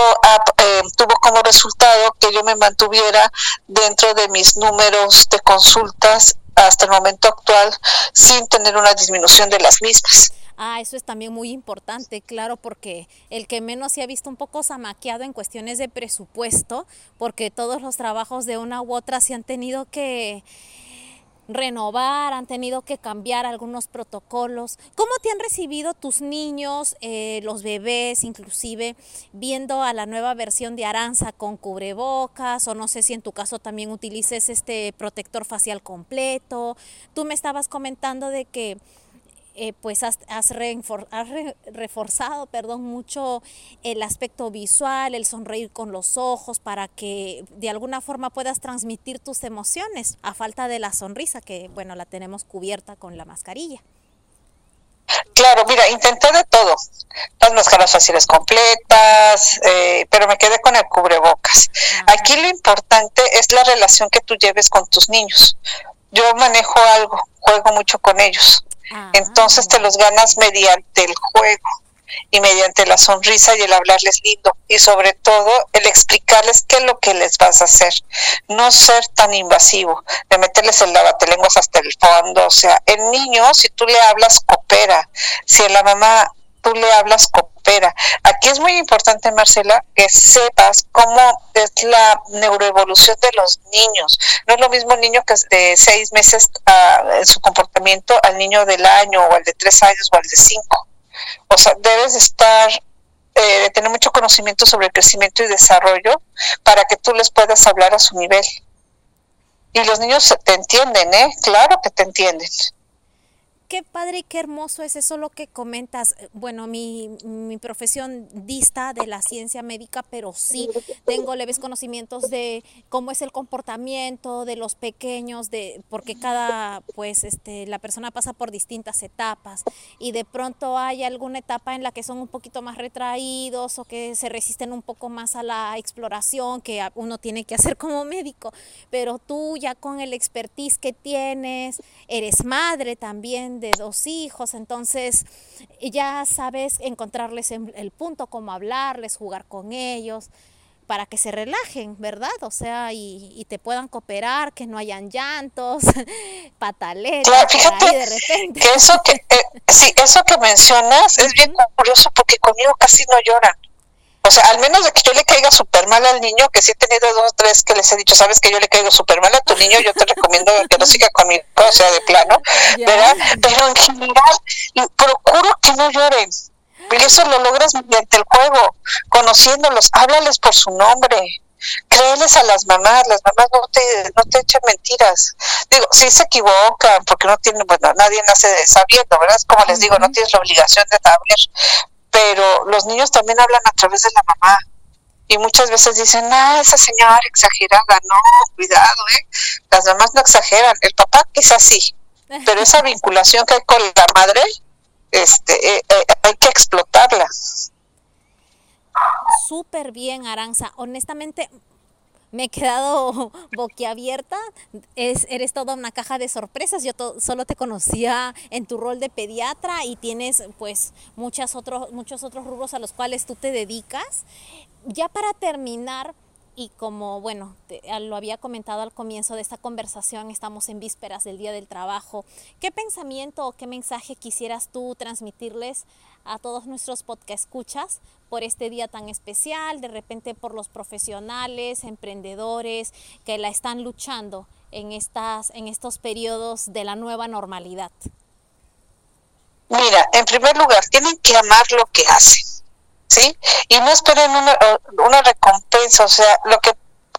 eh, tuvo como resultado que yo me mantuviera dentro de mis números de consultas hasta el momento actual sin tener una disminución de las mismas. Ah, eso es también muy importante, claro, porque el que menos se ha visto un poco zamaqueado en cuestiones de presupuesto, porque todos los trabajos de una u otra se han tenido que renovar, han tenido que cambiar algunos protocolos. ¿Cómo te han recibido tus niños, eh, los bebés, inclusive viendo a la nueva versión de Aranza con cubrebocas o no sé si en tu caso también utilices este protector facial completo? Tú me estabas comentando de que eh, pues has, reforzado perdón, mucho el aspecto visual, el sonreír con los ojos para que de alguna forma puedas transmitir tus emociones a falta de la sonrisa que bueno la tenemos cubierta con la mascarilla. Claro, mira, intenté de todo, las máscaras faciales completas, eh, pero me quedé con el cubrebocas. Aquí lo importante es la relación que tú lleves con tus niños. Yo manejo algo, juego mucho con ellos. Entonces te los ganas mediante el juego y mediante la sonrisa y el hablarles lindo y sobre todo el explicarles qué es lo que les vas a hacer. No ser tan invasivo, de meterles el lavatelenguas hasta el fondo. O sea, el niño, si tú le hablas, coopera. Si a la mamá tú le hablas, coopera. Aquí es muy importante, Marcela, que sepas cómo es la neuroevolución de los niños. No es lo mismo el niño que es de seis meses ah, en su comportamiento al niño del año o al de tres años o al de cinco. O sea, debes estar eh, tener mucho conocimiento sobre el crecimiento y desarrollo para que tú les puedas hablar a su nivel. Y los niños te entienden, ¿eh? Claro que te entienden qué padre y qué hermoso es eso lo que comentas. Bueno, mi, mi, profesión dista de la ciencia médica, pero sí tengo leves conocimientos de cómo es el comportamiento de los pequeños, de porque cada, pues, este, la persona pasa por distintas etapas y de pronto hay alguna etapa en la que son un poquito más retraídos o que se resisten un poco más a la exploración que uno tiene que hacer como médico. Pero tú ya con el expertise que tienes, eres madre también de dos hijos, entonces ya sabes encontrarles el punto, cómo hablarles, jugar con ellos para que se relajen, ¿verdad? O sea, y, te puedan cooperar, que no hayan llantos, pataletas, fíjate de repente. Que eso que, eh, sí, eso que mencionas es bien curioso porque conmigo casi no lloran. O sea, al menos de que yo le caiga súper mal al niño, que sí he tenido dos o tres que les he dicho, sabes que yo le caigo súper mal a tu niño, yo te recomiendo que no siga conmigo, o sea, de plano, ¿verdad? Pero en general, procuro que no lloren. Y eso lo logras mediante el juego, conociéndolos, háblales por su nombre, créeles a las mamás, las mamás no te, no te echan mentiras. Digo, sí se equivocan, porque no tienen, bueno, nadie nace sabiendo, ¿verdad? Como les digo, no tienes la obligación de saber, pero los niños también hablan a través de la mamá. Y muchas veces dicen, ah, esa señora exagerada, no, cuidado, ¿eh? Las mamás no exageran, el papá quizás sí, pero esa vinculación que hay con la madre, este, eh, eh, hay que explotarla. Súper bien, Aranza. Honestamente, me he quedado boquiabierta. Es, eres toda una caja de sorpresas. Yo solo te conocía en tu rol de pediatra y tienes pues muchas otros, muchos otros rubros a los cuales tú te dedicas. Ya para terminar, y como, bueno, lo había comentado al comienzo de esta conversación, estamos en vísperas del Día del Trabajo. ¿Qué pensamiento o qué mensaje quisieras tú transmitirles a todos nuestros podcast escuchas por este día tan especial, de repente por los profesionales, emprendedores que la están luchando en, estas, en estos periodos de la nueva normalidad? Mira, en primer lugar, tienen que amar lo que hacen ¿sí? Y no esperen una, una recompensa, o sea, lo que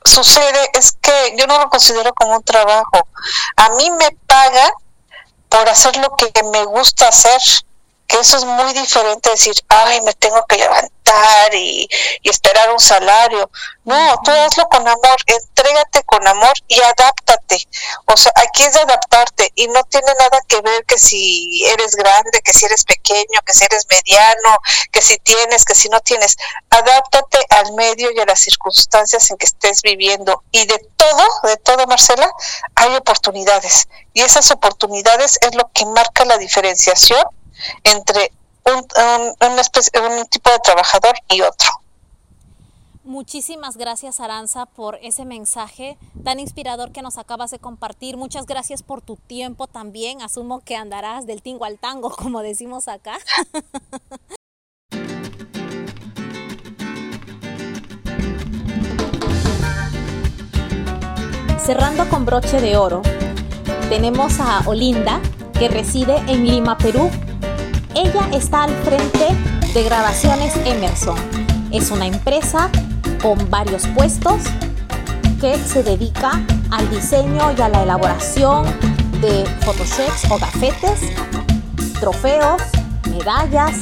sucede es que yo no lo considero como un trabajo. A mí me pagan por hacer lo que me gusta hacer, que eso es muy diferente decir, ay, me tengo que levantar gritar y, esperar un salario. No, tú hazlo con amor, entrégate con amor y adáptate. O sea, aquí es de adaptarte y no tiene nada que ver que si eres grande, que si eres pequeño, que si eres mediano, que si tienes, que si no tienes. Adáptate al medio y a las circunstancias en que estés viviendo. Y de todo, de todo, Marcela, hay oportunidades. Y esas oportunidades es lo que marca la diferenciación entre un, un tipo de trabajador y otro. Muchísimas gracias Aranza por ese mensaje tan inspirador que nos acabas de compartir. Muchas gracias por tu tiempo también. Asumo que andarás del tingo al tango, como decimos acá. Cerrando con broche de oro, tenemos a Olinda, que reside en Lima, Perú. Ella está al frente de Grabaciones Emerson. Es una empresa con varios puestos que se dedica al diseño y a la elaboración de photoshops o gafetes, trofeos, medallas,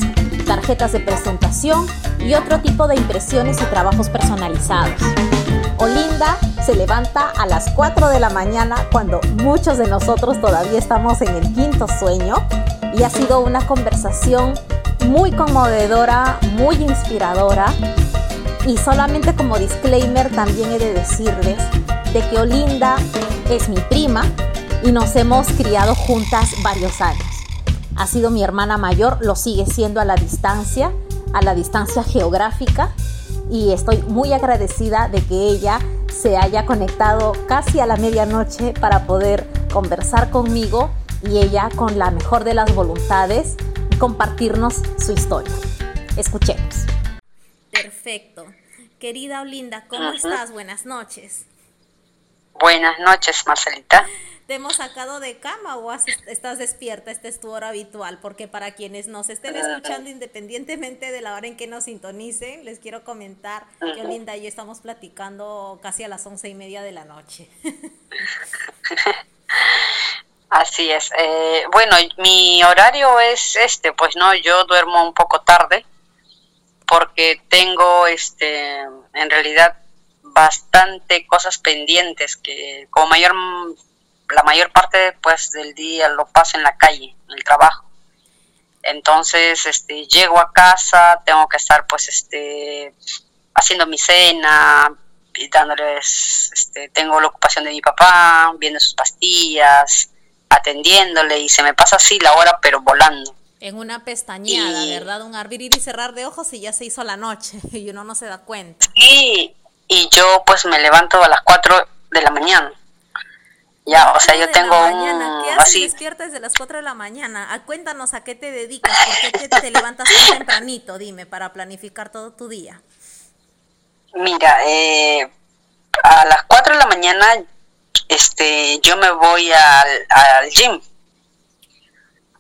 tarjetas de presentación y otro tipo de impresiones y trabajos personalizados. Olinda se levanta a las 4 de la mañana cuando muchos de nosotros todavía estamos en el quinto sueño y ha sido una conversación muy conmovedora, muy inspiradora y solamente como disclaimer también he de decirles de que Olinda es mi prima y nos hemos criado juntas varios años. Ha sido mi hermana mayor, lo sigue siendo a la distancia, a la distancia geográfica y estoy muy agradecida de que ella se haya conectado casi a la medianoche para poder conversar conmigo y ella con la mejor de las voluntades compartirnos su historia. Escuchemos. Perfecto. Querida Olinda, ¿cómo estás? Buenas noches. Buenas noches, Marcelita te hemos sacado de cama o estás despierta, esta es tu hora habitual, porque para quienes nos estén escuchando independientemente de la hora en que nos sintonicen, les quiero comentar que Olinda y yo estamos platicando casi a las once y media de la noche. Así es. Eh, bueno, mi horario es este, pues no, yo duermo un poco tarde porque tengo, este, en realidad bastante cosas pendientes que como mayor la mayor parte pues del día lo paso en la calle, en el trabajo. Entonces, este, llego a casa, tengo que estar pues este haciendo mi cena, y dándoles, este, tengo la ocupación de mi papá, viendo sus pastillas, atendiéndole y se me pasa así la hora pero volando. En una pestañeada, ¿verdad? Un abrir y cerrar de ojos y ya se hizo la noche y uno no se da cuenta. Sí, y yo pues me levanto a las 4 de la mañana. Ya, o sea, yo tengo un... ¿Qué haces así... despiertas desde las 4 de la mañana? A, cuéntanos a qué te dedicas, por qué te, levantas tan tempranito, dime, para planificar todo tu día. Mira, eh, a las 4 de la mañana este, yo me voy al, al gym.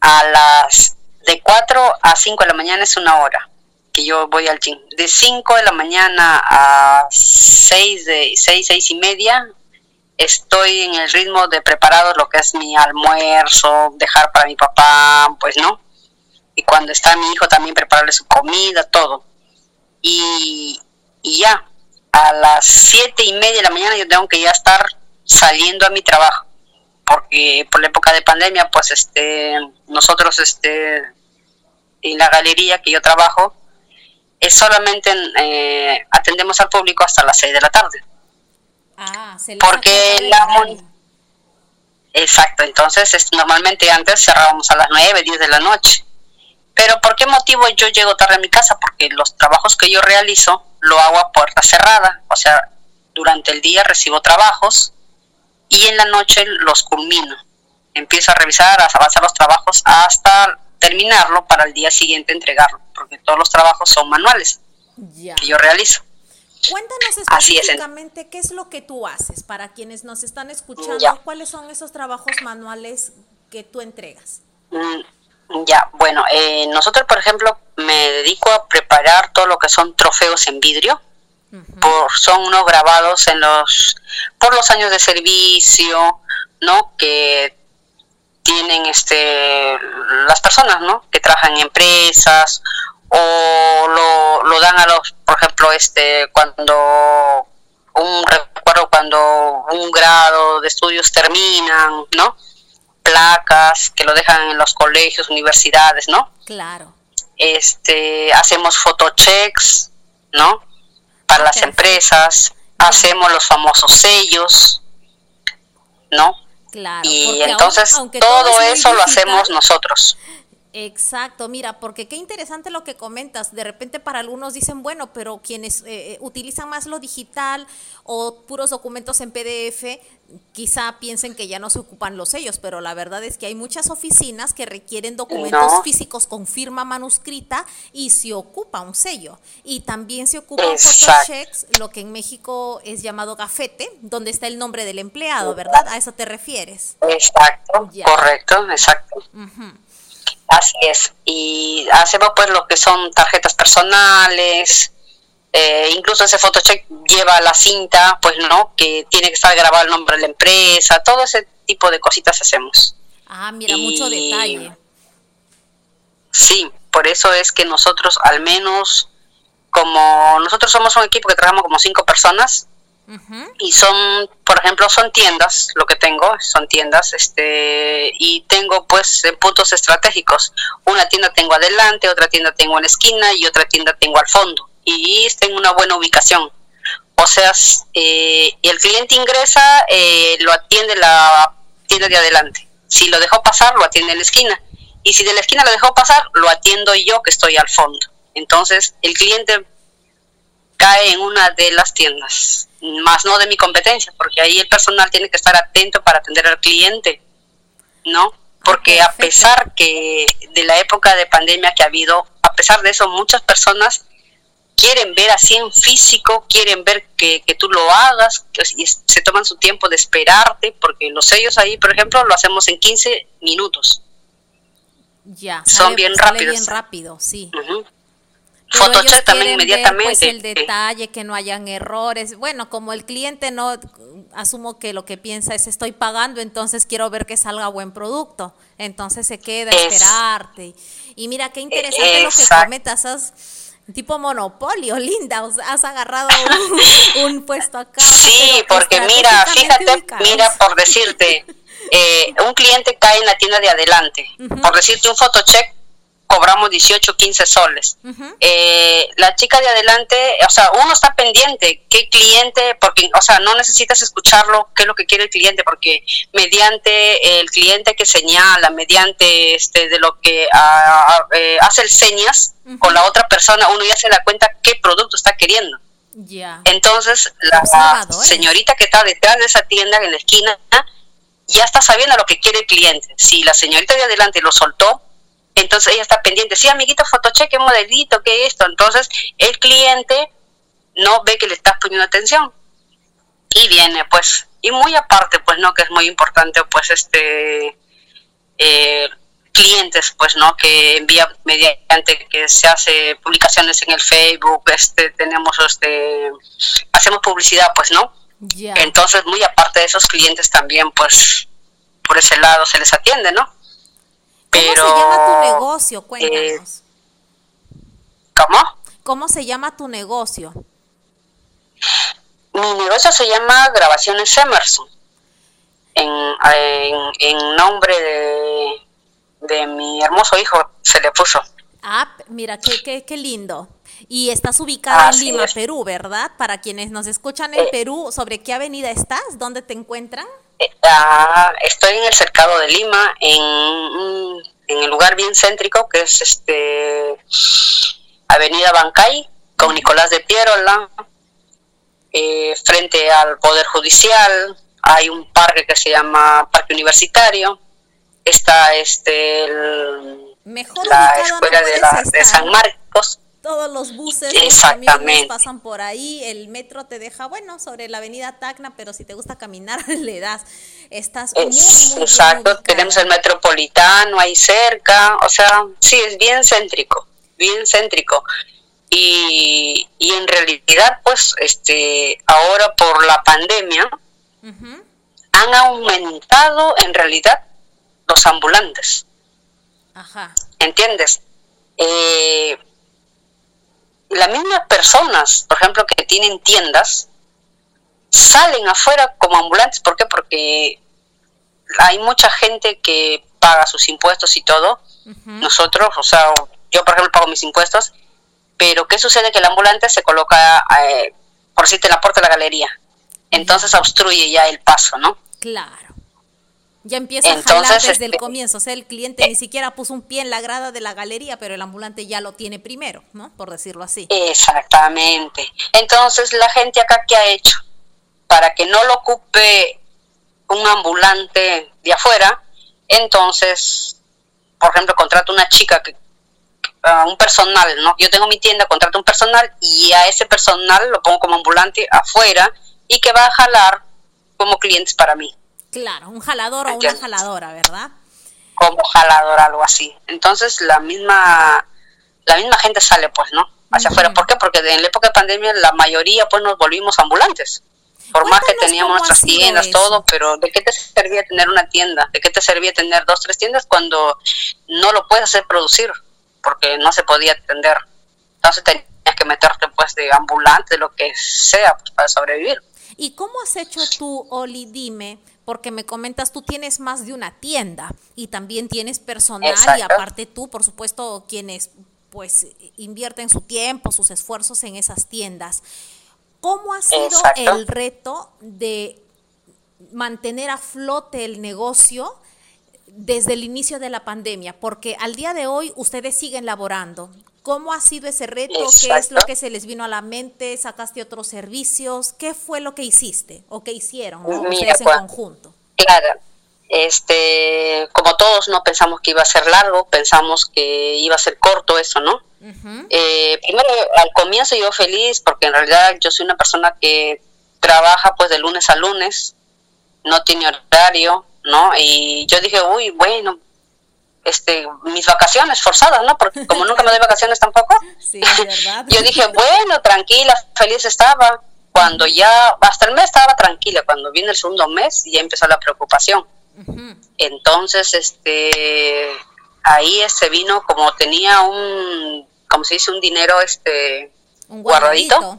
A las de 4 a 5 de la mañana es una hora que yo voy al gym. De 5 de la mañana a 6, de 6, 6 y media estoy en el ritmo de preparar lo que es mi almuerzo, dejar para mi papá, pues no. Y cuando está mi hijo también prepararle su comida, todo. Y, ya, a las siete y media de la mañana yo tengo que ya estar saliendo a mi trabajo. Porque por la época de pandemia, pues este, nosotros este, en la galería que yo trabajo, es solamente eh, atendemos al público hasta las seis de la tarde. Ah, se Porque la Exacto, entonces normalmente antes cerrábamos a las 9, 10 de la noche. Pero ¿por qué motivo yo llego tarde a mi casa? Porque los trabajos que yo realizo lo hago a puerta cerrada, o sea, durante el día recibo trabajos y en la noche los culmino. Empiezo a revisar, a avanzar los trabajos hasta terminarlo para el día siguiente entregarlo, porque todos los trabajos son manuales que yo realizo. Cuéntanos específicamente qué es lo que tú haces para quienes nos están escuchando, cuáles son esos trabajos manuales que tú entregas. Mm, ya, bueno, eh, nosotros por ejemplo me dedico a preparar todo lo que son trofeos en vidrio, por, son unos grabados en los, por los años de servicio, ¿no? Que tienen este las personas, ¿no? Que trabajan en empresas o lo, lo dan a los, por ejemplo, este, cuando un recuerdo cuando un grado de estudios terminan, ¿no? Placas que lo dejan en los colegios, universidades, ¿no? Claro. Este, hacemos photochecks, ¿no? Para las empresas, hacemos los famosos sellos, ¿no? Claro. Y entonces todo, eso lo hacemos nosotros. Exacto, mira, porque qué interesante lo que comentas. De repente para algunos dicen, bueno, pero quienes eh, eh, utilizan más lo digital o puros documentos en PDF, quizá piensen que ya no se ocupan los sellos, pero la verdad es que hay muchas oficinas que requieren documentos físicos con firma manuscrita y se ocupa un sello. Y también se ocupan photochecks, lo que en México es llamado gafete, donde está el nombre del empleado, ¿verdad? A eso te refieres. Exacto, correcto, exacto. Así es. Y hacemos pues lo que son tarjetas personales, eh, incluso ese photocheck lleva la cinta, pues no, que tiene que estar grabado el nombre de la empresa, todo ese tipo de cositas hacemos. Ah, mira, mucho detalle. Sí, por eso es que nosotros al menos, como nosotros somos un equipo que trabajamos como cinco personas, y son, por ejemplo, son tiendas, lo que tengo, son tiendas, este, y tengo pues en puntos estratégicos. Una tienda tengo adelante, otra tienda tengo en la esquina y otra tienda tengo al fondo. Y tengo una buena ubicación. O sea, eh, el cliente ingresa, eh, lo atiende la tienda de adelante. Si lo dejó pasar, lo atiende en la esquina. Y si de la esquina lo dejó pasar, lo atiendo yo que estoy al fondo. Entonces, el cliente cae en una de las tiendas, más no de mi competencia, porque ahí el personal tiene que estar atento para atender al cliente, ¿no? Porque a pesar que de la época de pandemia que ha habido, a pesar de eso, muchas personas quieren ver así en físico, quieren ver que, que tú lo hagas, que se toman su tiempo de esperarte, porque los sellos ahí, por ejemplo, lo hacemos en 15 minutos. Ya, son bien rápidos. bien rápido, sí. Photoshop también pues, inmediatamente. el detalle, que no hayan errores. Bueno, como el cliente no, asumo que lo que piensa es estoy pagando, entonces quiero ver que salga buen producto. Entonces se queda a esperarte. Y mira, qué interesante lo que comentas. Tipo monopolio, linda, has agarrado un, puesto acá. Sí, porque mira, fíjate, mira, por decirte, eh, un cliente cae en la tienda de adelante, por decirte un photocheck cobramos 18, 15 soles. eh, la chica de adelante, o sea, uno está pendiente, qué cliente, porque, o sea, no necesitas escucharlo, qué es lo que quiere el cliente, porque mediante el cliente que señala, mediante este de lo que eh, hace el señas con la otra persona, uno ya se da cuenta qué producto está queriendo. Entonces, la señorita que está detrás de esa tienda en la esquina ya está sabiendo lo que quiere el cliente. Si la señorita de adelante lo soltó, entonces ella está pendiente, sí, amiguito, fotoche, qué modelito, qué esto. Entonces el cliente no ve que le estás poniendo atención y viene, pues. Y muy aparte, pues, ¿no? Que es muy importante, pues, este. Eh, clientes pues no que envía mediante que se hace publicaciones en el Facebook este tenemos este hacemos publicidad pues no entonces muy aparte de esos clientes también pues por ese lado se les atiende no ¿Cómo se llama tu negocio? Cuéntanos. ¿Cómo? ¿Cómo se llama tu negocio? Mi negocio se llama Grabaciones Emerson. En, en, nombre de, mi hermoso hijo se le puso. Ah, mira, qué, qué, qué lindo. Y estás ubicada en Lima, Perú, ¿verdad? Para quienes nos escuchan en eh. Perú, ¿sobre qué avenida estás? ¿Dónde te encuentran? Estoy en el cercado de Lima, en, en el lugar bien céntrico que es este Avenida Bancay con Nicolás de Pierola, eh, frente al Poder Judicial, hay un parque que se llama Parque Universitario, está este la escuela de, la, de San Marcos todos los buses, los camiones pasan por ahí, el metro te deja, bueno, sobre la avenida Tacna, pero si te gusta caminar, le das. Estás muy, muy Exacto, tenemos el metropolitano ahí cerca, o sea, sí, es bien céntrico, bien céntrico. Y, y en realidad, pues, este, ahora por la pandemia, han aumentado en realidad los ambulantes. Ajá. ¿Entiendes? Eh, las mismas personas, por ejemplo, que tienen tiendas, salen afuera como ambulantes. ¿Por qué? Porque hay mucha gente que paga sus impuestos y todo. Nosotros, o sea, yo por ejemplo pago mis impuestos, pero ¿qué sucede? Que el ambulante se coloca, eh, por si te la puerta de la galería. Entonces obstruye ya el paso, ¿no? Claro. Ya empieza a jalar desde el este, comienzo. O sea, el cliente ni siquiera puso un pie en la grada de la galería, pero el ambulante ya lo tiene primero, ¿no? Por decirlo así. Exactamente. Entonces, la gente acá, ¿qué ha hecho? Para que no lo ocupe un ambulante de afuera, entonces, por ejemplo, contrato una chica que un personal, ¿no? Yo tengo mi tienda, contrato un personal y a ese personal lo pongo como ambulante afuera y que va a jalar como clientes para mí. Claro, un jalador o una jaladora, ¿verdad? Como jalador, algo así. Entonces la misma, la misma gente sale, pues, ¿no? Hacia afuera. ¿Por qué? Porque en la época de pandemia la mayoría, pues, nos volvimos ambulantes. Por más que teníamos nuestras tiendas, todo, pero ¿de qué te servía tener una tienda? ¿De qué te servía tener dos, tres tiendas cuando no lo puedes hacer producir? Porque no se podía atender. Entonces tenías que meterte, pues, de ambulante, de lo que sea, pues, para sobrevivir. ¿Y cómo has hecho tú, Oli? Dime, porque me comentas, tú tienes más de una tienda y también tienes personal y aparte tú, por supuesto, quienes pues invierten su tiempo, sus esfuerzos en esas tiendas. ¿Cómo ha sido el reto de mantener a flote el negocio desde el inicio de la pandemia? Porque al día de hoy ustedes siguen laborando. ¿Cómo ha sido ese reto? ¿Qué es lo que se les vino a la mente? ¿Sacaste otros servicios? ¿Qué fue lo que hiciste o qué hicieron ustedes en pues, conjunto? Claro, este, como todos no pensamos que iba a ser largo, pensamos que iba a ser corto eso, ¿no? Eh, primero, al comienzo yo feliz porque en realidad yo soy una persona que trabaja pues de lunes a lunes, no tiene horario, ¿no? Y yo dije, uy, bueno, este, mis vacaciones forzadas, ¿no? Porque como nunca me doy vacaciones tampoco, yo dije, bueno, tranquila, feliz estaba. Cuando ya, hasta el mes estaba tranquila, cuando viene el segundo mes ya empezó la preocupación. Entonces, este, ahí se vino como tenía un, como se dice, un dinero, este, guardadito.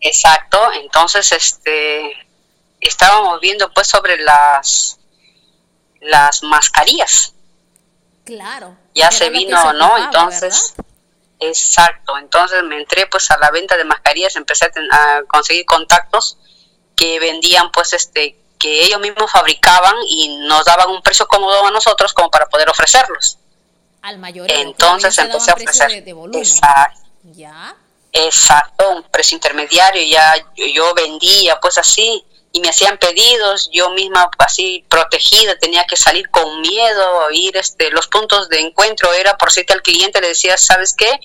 Exacto, entonces, este, estábamos viendo pues sobre las las mascarillas. Claro. Ya se vino, ¿no? Entonces, exacto. Entonces me entré pues a la venta de mascarillas, empecé a, conseguir contactos que vendían pues este que ellos mismos fabricaban y nos daban un precio cómodo a nosotros como para poder ofrecerlos. Al mayor. Entonces empecé a ofrecer. De, exacto. ¿Ya? Exacto, un precio intermediario, ya yo vendía pues así y me hacían pedidos, yo misma así protegida, tenía que salir con miedo, ir este, los puntos de encuentro era por si que al cliente le decía, ¿sabes qué?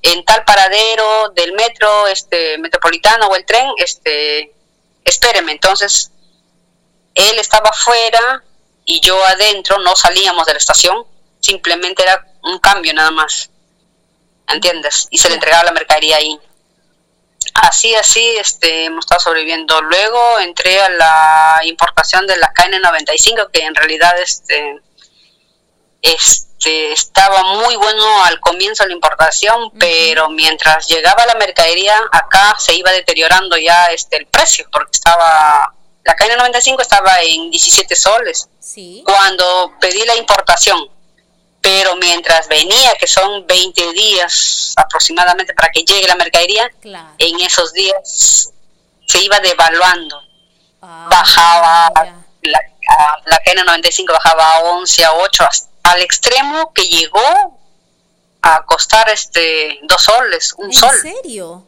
En tal paradero del metro, este, metropolitano o el tren, este, espéreme, entonces él estaba afuera y yo adentro, no salíamos de la estación, simplemente era un cambio nada más, ¿entiendes? Y se le entregaba la mercadería ahí así, así, este, hemos estado sobreviviendo. Luego entré a la importación de la KN95, que en realidad este, este, estaba muy bueno al comienzo de la importación, pero mientras llegaba la mercadería, acá se iba deteriorando ya este, el precio, porque estaba, la KN95 estaba en 17 soles. Cuando pedí la importación, pero mientras venía, que son 20 días aproximadamente para que llegue la mercadería, en esos días se iba devaluando. Ah, bajaba, la, la KN95 bajaba a 11, a 8, al extremo que llegó a costar este dos soles, un sol. ¿En serio?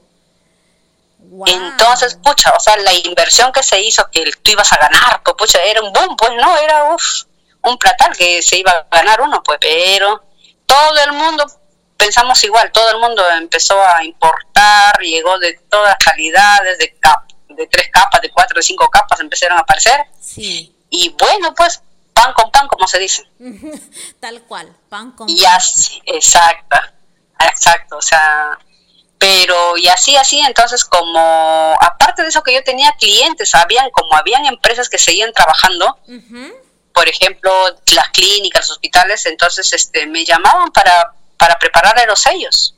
Entonces, pucha, o sea, la inversión que se hizo, que tú ibas a ganar, pues, pucha, era un boom, pues no, era uff un platal que se iba a ganar uno, pues, pero todo el mundo pensamos igual, todo el mundo empezó a importar, llegó de todas calidades, de, de tres capas, de cuatro, de cinco capas, empezaron a aparecer. Sí. Y bueno, pues, pan con pan, como se dice. Tal cual, pan con y así, exacto, exacto, o sea, pero y así, así, entonces como, aparte de eso que yo tenía clientes, habían, como habían empresas que seguían trabajando, por ejemplo, las clínicas, los hospitales, entonces este, me llamaban para, para preparar los sellos.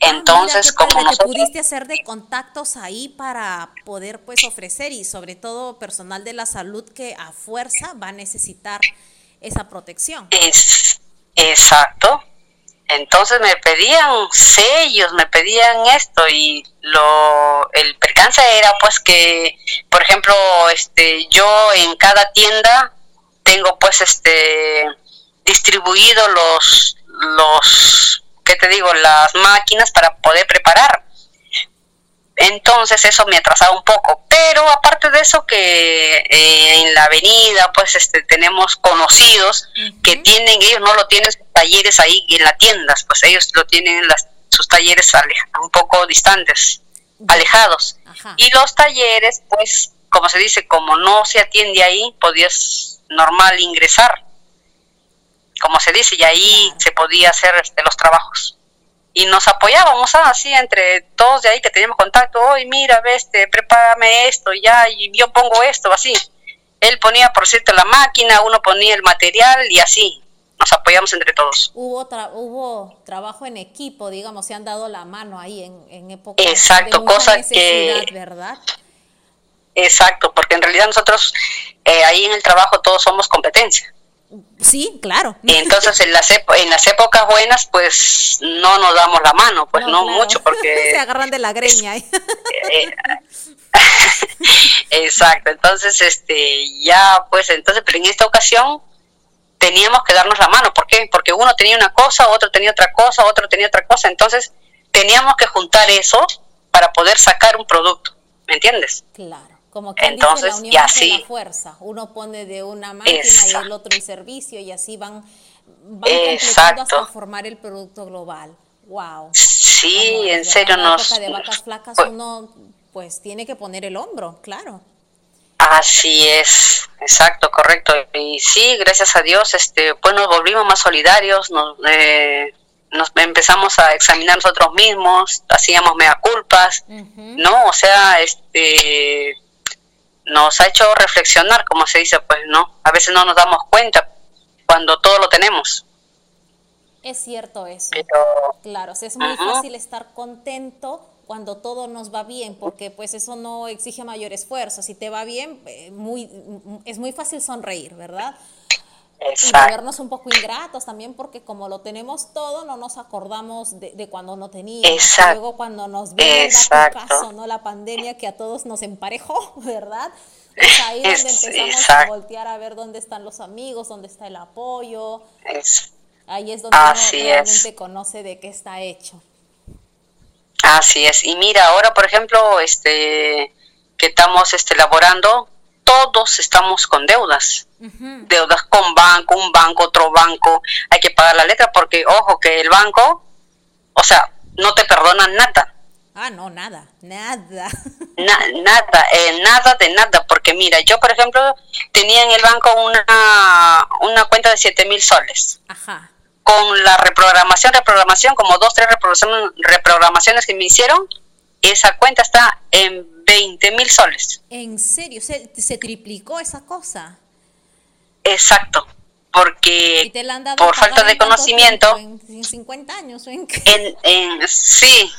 Ah, Entonces, como como nosotros... pudiste hacer de contactos ahí para poder pues ofrecer y sobre todo personal de la salud que a fuerza va a necesitar esa protección. Es, exacto. Entonces me pedían sellos, me pedían esto y lo el percance era pues que, por ejemplo, este yo en cada tienda tengo pues este distribuido los los ¿qué te digo? las máquinas para poder preparar. Entonces eso me atrasaba un poco, pero aparte de eso que eh, en la avenida pues este tenemos conocidos que tienen ellos no lo tienen sus talleres ahí en las tiendas, pues ellos lo tienen en las, sus talleres un poco distantes, alejados. Y los talleres pues como se dice, como no se atiende ahí, podías normal ingresar, como se dice, y ahí se podía hacer este, los trabajos. Y nos apoyábamos ah, así entre todos de ahí que teníamos contacto, hoy mira, ve, este, prepárame esto, ya, y yo pongo esto, así. Él ponía, por cierto, la máquina, uno ponía el material y así, nos apoyamos entre todos. Hubo, hubo trabajo en equipo, digamos, se han dado la mano ahí en, en época Exacto, de cosa que... ¿verdad? Exacto, porque en realidad nosotros eh, ahí en el trabajo todos somos competencia. Sí, claro. Entonces en las, en las épocas buenas pues no nos damos la mano, pues no, mucho porque... Se agarran de la greña. Eh, exacto, entonces este ya pues entonces, pero en esta ocasión teníamos que darnos la mano, ¿por qué? Porque uno tenía una cosa, otro tenía otra cosa, otro tenía otra cosa, entonces teníamos que juntar eso para poder sacar un producto, ¿me entiendes? Claro. Como que Entonces, la unión y así, la fuerza. Uno pone de una máquina y el otro el servicio y así van, van completando hasta formar el producto global. Wow. Sí, en serio en nos... de vacas flacas pues uno pues tiene que poner el hombro, claro. Así es, exacto, correcto. Y sí, gracias a Dios, este, pues nos volvimos más solidarios, nos, eh, nos empezamos a examinar nosotros mismos, hacíamos mea culpas, ¿no? O sea, este, nos ha hecho reflexionar, como se dice, pues no, a veces no nos damos cuenta cuando todo lo tenemos. Es cierto eso. claro, es muy fácil estar contento cuando todo nos va bien, porque pues eso no exige mayor esfuerzo. Si te va bien, eh, muy, es muy fácil sonreír, ¿verdad? Y volvernos un poco ingratos también porque como lo tenemos todo, no nos acordamos de, cuando no teníamos. Luego cuando nos viene el caso, ¿no? La pandemia que a todos nos emparejó, ¿verdad? Es ahí donde empezamos a voltear a ver dónde están los amigos, dónde está el apoyo. ahí es donde uno realmente conoce de qué está hecho. Así es. Y mira, ahora por ejemplo, este que estamos este, elaborando todos estamos con deudas. Deudas con banco, un banco, otro banco. Hay que pagar la letra porque, ojo, que el banco, o sea, no te perdonan nada. Ah, no, nada, nada. nada, eh, nada de nada, porque mira, yo por ejemplo tenía en el banco una, una cuenta de 7 mil soles. Ajá. Con la reprogramación, reprogramación, como dos, tres reprogramaciones que me hicieron, esa cuenta está en 20 mil soles. ¿En serio? ¿Se, ¿Se, triplicó esa cosa? Exacto, porque por falta de conocimiento... ¿En, 50 años? en, en, sí,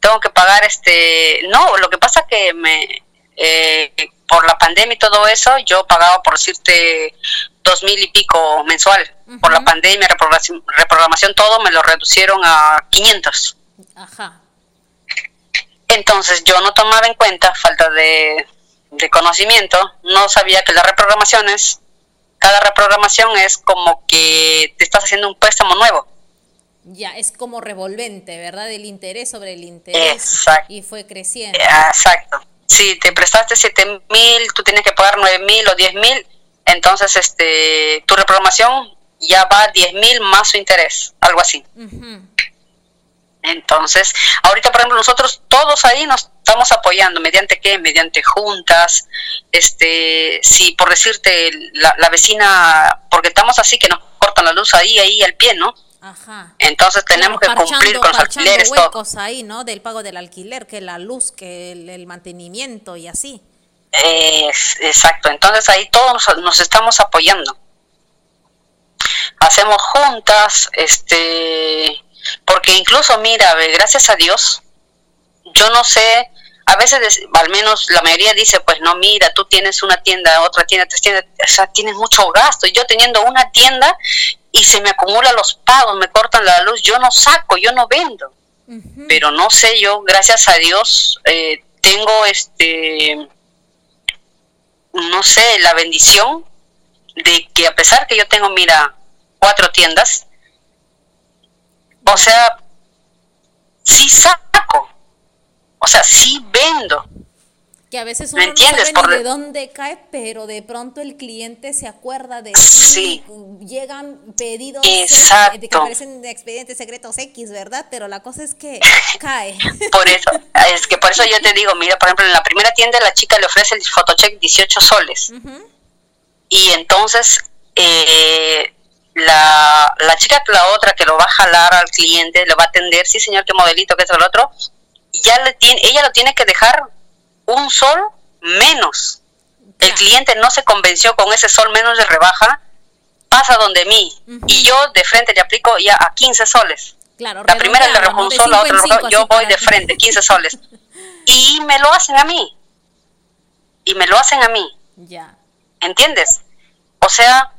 tengo que pagar este... No, lo que pasa que me... Eh, por la pandemia y todo eso, yo pagaba, por decirte, dos mil y pico mensual. Por la pandemia, reprogramación, reprogramación, todo, me lo reducieron a 500. Ajá. Entonces yo no tomaba en cuenta falta de, conocimiento, no sabía que las reprogramaciones, cada reprogramación es como que te estás haciendo un préstamo nuevo. Ya, es como revolvente, ¿verdad? El interés sobre el interés. Exacto. Y fue creciendo. Exacto. Si te prestaste siete mil, tú tienes que pagar nueve mil o diez mil, entonces este, tu reprogramación ya va a diez mil más su interés, algo así. Entonces, ahorita, por ejemplo, nosotros todos ahí nos estamos apoyando, ¿mediante qué? Mediante juntas, este, si por decirte, la, vecina, porque estamos así que nos cortan la luz ahí, ahí al pie, ¿no? Ajá. Entonces tenemos que cumplir con los alquileres. huecos ahí, ¿no? Del pago del alquiler, que la luz, que el, mantenimiento y así. Exacto, entonces ahí todos nos estamos apoyando. Hacemos juntas, este Porque incluso, mira, gracias a Dios, yo no sé, a veces, al menos la mayoría dice, pues no, mira, tú tienes una tienda, otra tienda, tres tiendas, o sea, tienes mucho gasto. Y yo teniendo una tienda y se me acumulan los pagos, me cortan la luz, yo no saco, yo no vendo. Pero no sé, yo, gracias a Dios, eh, tengo este, no sé, la bendición de que a pesar que yo tengo, mira, cuatro tiendas, o sea, sí saco, o sea, sí vendo. Que a veces uno no sabe ni de dónde cae, pero de pronto el cliente se acuerda de sí. llegan pedidos Exacto. que aparecen de expedientes secretos X, ¿verdad? Pero la cosa es que cae. por eso, es que por eso yo te digo, mira, por ejemplo, en la primera tienda la chica le ofrece el photocheck 18 soles. Y entonces eh, la, la chica, la otra que lo va a jalar al cliente, le va a atender, sí señor, qué modelito, qué es el otro, ya le tiene, ella lo tiene que dejar un sol menos. El cliente no se convenció con ese sol menos de rebaja, pasa donde mí y yo de frente le aplico ya a 15 soles. Claro, la primera le rebajo un sol, la otra yo voy de frente, 15 soles. Y me lo hacen a mí. Y me lo hacen a mí. Ya. ¿Entiendes? O sea,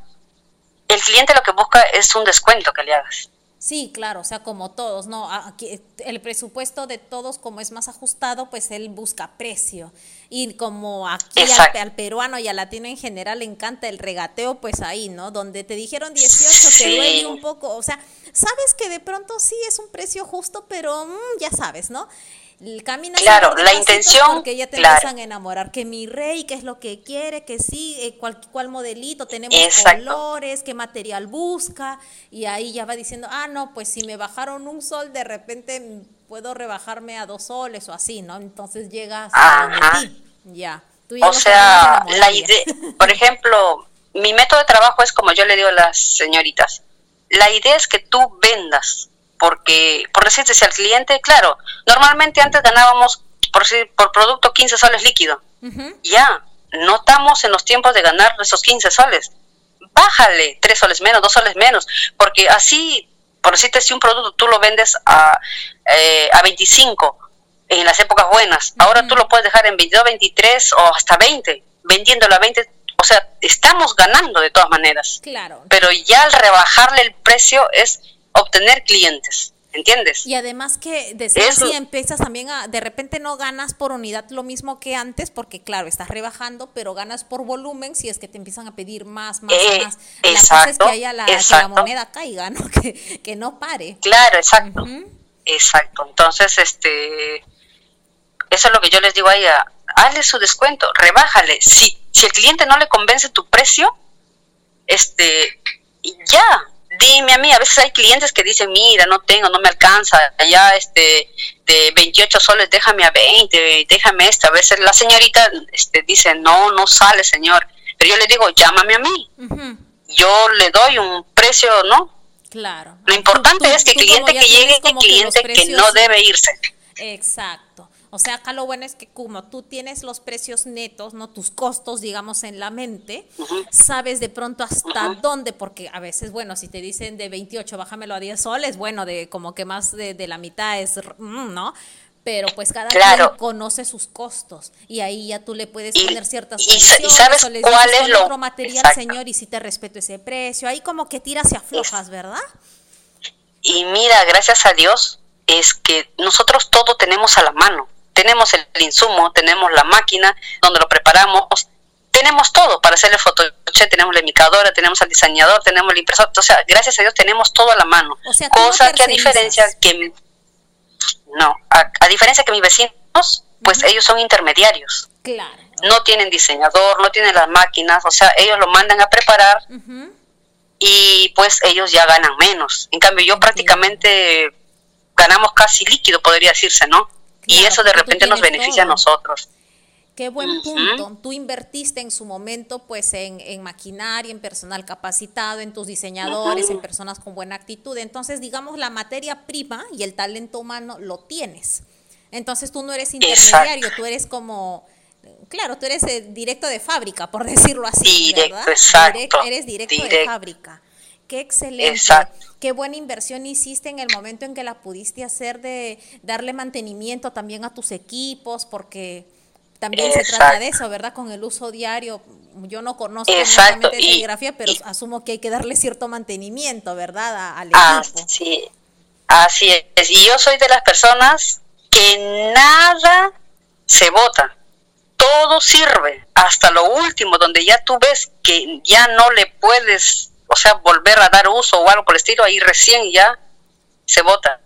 el cliente lo que busca es un descuento que le hagas. Sí, claro, o sea, como todos, ¿no? Aquí, el presupuesto de todos, como es más ajustado, pues él busca precio. Y como aquí al, peruano y al latino en general le encanta el regateo, pues ahí, ¿no? Donde te dijeron 18, te duele un poco. O sea, sabes que de pronto sí es un precio justo, pero mm, ya sabes, ¿no? Caminas claro, la intención. Porque ya te empiezan a enamorar. Que mi rey, qué es lo que quiere, que sí, eh, cuál, cuál, modelito, tenemos colores, qué material busca. Y ahí ya va diciendo, ah, no, pues si me bajaron un sol, de repente puedo rebajarme a dos soles o así, ¿no? Entonces llegas a Ya. o sea, la idea, por ejemplo, mi método de trabajo es como yo le digo a las señoritas. La idea es que tú vendas porque, por decirte, si al cliente, claro, normalmente antes ganábamos por, por producto 15 soles líquido. Ya, no estamos en los tiempos de ganar esos 15 soles. Bájale 3 soles menos, 2 soles menos, porque así, por decirte, si un producto tú lo vendes a, eh, a 25 en las épocas buenas, ahora tú lo puedes dejar en 22, 23 o hasta 20, vendiéndolo a 20 o sea, estamos ganando de todas maneras. Claro. Pero ya al rebajarle el precio es obtener clientes. ¿Entiendes? Y además que de ser así empiezas también a, de repente no ganas por unidad lo mismo que antes, porque claro, estás rebajando, pero ganas por volumen si es que te empiezan a pedir más, más, eh, más. La cosa es que haya la, que la moneda caiga, ¿no? Que, que no pare. Claro, exacto. Exacto. Entonces, este, eso es lo que yo les digo a ella, hazle su descuento, rebájale. Si, si el cliente no le convence tu precio, este, ya, dime a mí, a veces hay clientes que dicen, mira, no tengo, no me alcanza, ya este, de 28 soles, déjame a 20, déjame esto. A veces la señorita este, dice, no, no sale, señor. Pero yo le digo, llámame a mí. Yo le doy un precio, ¿no? Claro. Lo importante es que el cliente que llegue el cliente que no debe irse. Exacto. O sea, acá lo bueno es que como tú tienes los precios netos, no tus costos, digamos, en la mente, sabes de pronto hasta dónde, porque a veces, bueno, si te dicen de 28, bájamelo a 10 soles, bueno, de como que más de, la mitad es, mm, ¿no? Pero pues cada claro. conoce sus costos y ahí ya tú le puedes poner ciertas y, y sabes cuál es lo otro material, señor, y si te respeto ese precio. Ahí como que tiras y aflojas, ¿verdad? Y mira, gracias a Dios, es que nosotros todo tenemos a la mano tenemos el insumo, tenemos la máquina donde lo preparamos, tenemos todo para hacer el fotoche, tenemos la indicadora, tenemos al diseñador, tenemos el impresor, o sea, gracias a Dios tenemos todo a la mano. Cosa que a diferencia que no, a, diferencia que mis vecinos, pues ellos son intermediarios. Claro. No tienen diseñador, no tienen las máquinas, o sea, ellos lo mandan a preparar y pues ellos ya ganan menos. En cambio, yo prácticamente ganamos casi líquido, podría decirse, ¿no? Y eso de repente nos beneficia a nosotros. Qué buen punto. Tú invertiste en su momento pues en, en maquinaria, en personal capacitado, en tus diseñadores, en personas con buena actitud. Entonces, digamos, la materia prima y el talento humano lo tienes. Entonces tú no eres intermediario, tú eres como, claro, tú eres directo de fábrica, por decirlo así. Directo, exacto. eres directo, de fábrica. Qué excelente. Exacto. Qué buena inversión hiciste en el momento en que la pudiste hacer de darle mantenimiento también a tus equipos, porque también se trata de eso, ¿verdad? Con el uso diario. Yo no conozco Exacto. de serigrafía, pero asumo que hay que darle cierto mantenimiento, ¿verdad? al equipo. Así, así es. Y yo soy de las personas que nada se bota. Todo sirve hasta lo último, donde ya tú ves que ya no le puedes o sea, volver a dar uso o algo por el estilo, ahí recién ya se vota.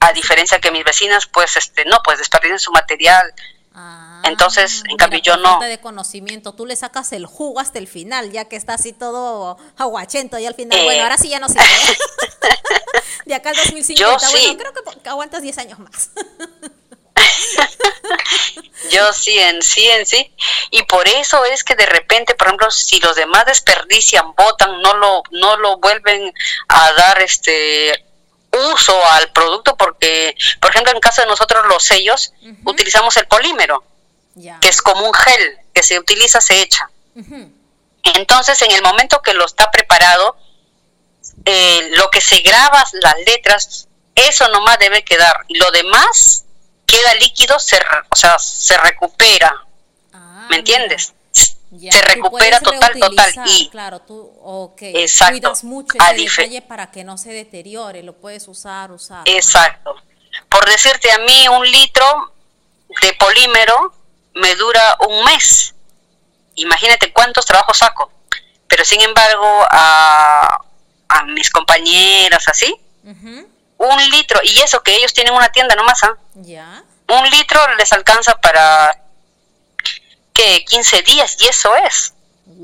A diferencia que mis vecinas, pues, este, no, pues desperdician su material. Ah, Entonces, en cambio, yo no. de conocimiento, tú le sacas el jugo hasta el final, ya que está así todo aguachento y al final, bueno, ahora sí ya no sirve. de acá al 2050, bueno, creo que aguantas 10 años más. Yo sí, en sí, en sí. Y por eso es que de repente, por ejemplo, si los demás desperdician, votan, no lo, no lo vuelven a dar este uso al producto porque, por ejemplo, en caso de nosotros los sellos, utilizamos el polímero, que es como un gel que se utiliza, se echa. Entonces, en el momento que lo está preparado, eh, lo que se graba, las letras, eso nomás debe quedar. Lo demás queda líquido, se, o sea, se recupera. Ah, ¿Me entiendes? se recupera total, total. Y, claro, tú cuidas mucho ese detalle para que no se deteriore, lo puedes usar, usar. Exacto. Por decirte a mí, un litro de polímero me dura un mes. Imagínate cuántos trabajos saco. Pero sin embargo, a, a mis compañeras así, un litro, y eso que ellos tienen una tienda nomás, ¿ah? Ya. Un litro les alcanza para que 15 días, y eso es.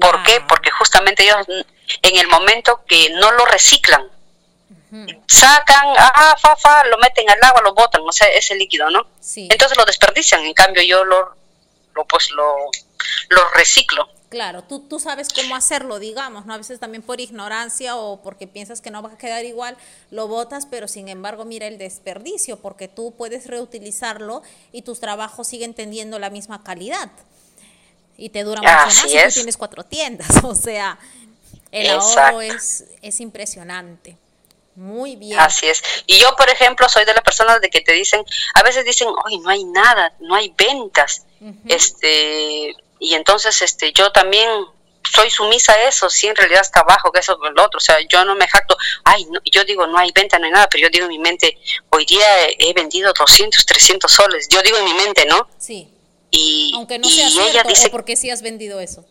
¿Por qué? Porque justamente ellos en el momento que no lo reciclan, sacan, ah, fa, fa, lo meten al agua, lo botan, o sea, ese líquido, ¿no? Sí. Entonces lo desperdician, en cambio yo lo, lo pues lo, lo reciclo. Claro, tú, tú sabes cómo hacerlo, digamos, ¿no? A veces también por ignorancia o porque piensas que no va a quedar igual, lo botas, pero sin embargo mira el desperdicio, porque tú puedes reutilizarlo y tus trabajos siguen teniendo la misma calidad. Y te dura mucho más si tú tienes cuatro tiendas. O sea, el ahorro es, es impresionante. Muy bien. Así es. Y yo, por ejemplo, soy de las personas de que te dicen, a veces dicen, hoy no hay nada, no hay ventas. Este y entonces este yo también soy sumisa a eso, sí, en realidad está abajo, que eso es lo otro, o sea, yo no me jacto, ay, yo digo, no hay venta, no hay nada, pero yo digo en mi mente, hoy día he, vendido 200, 300 soles, yo digo en mi mente, ¿no? Sí. Y, Aunque no sea cierto, ella dice, ¿por qué sí has vendido eso?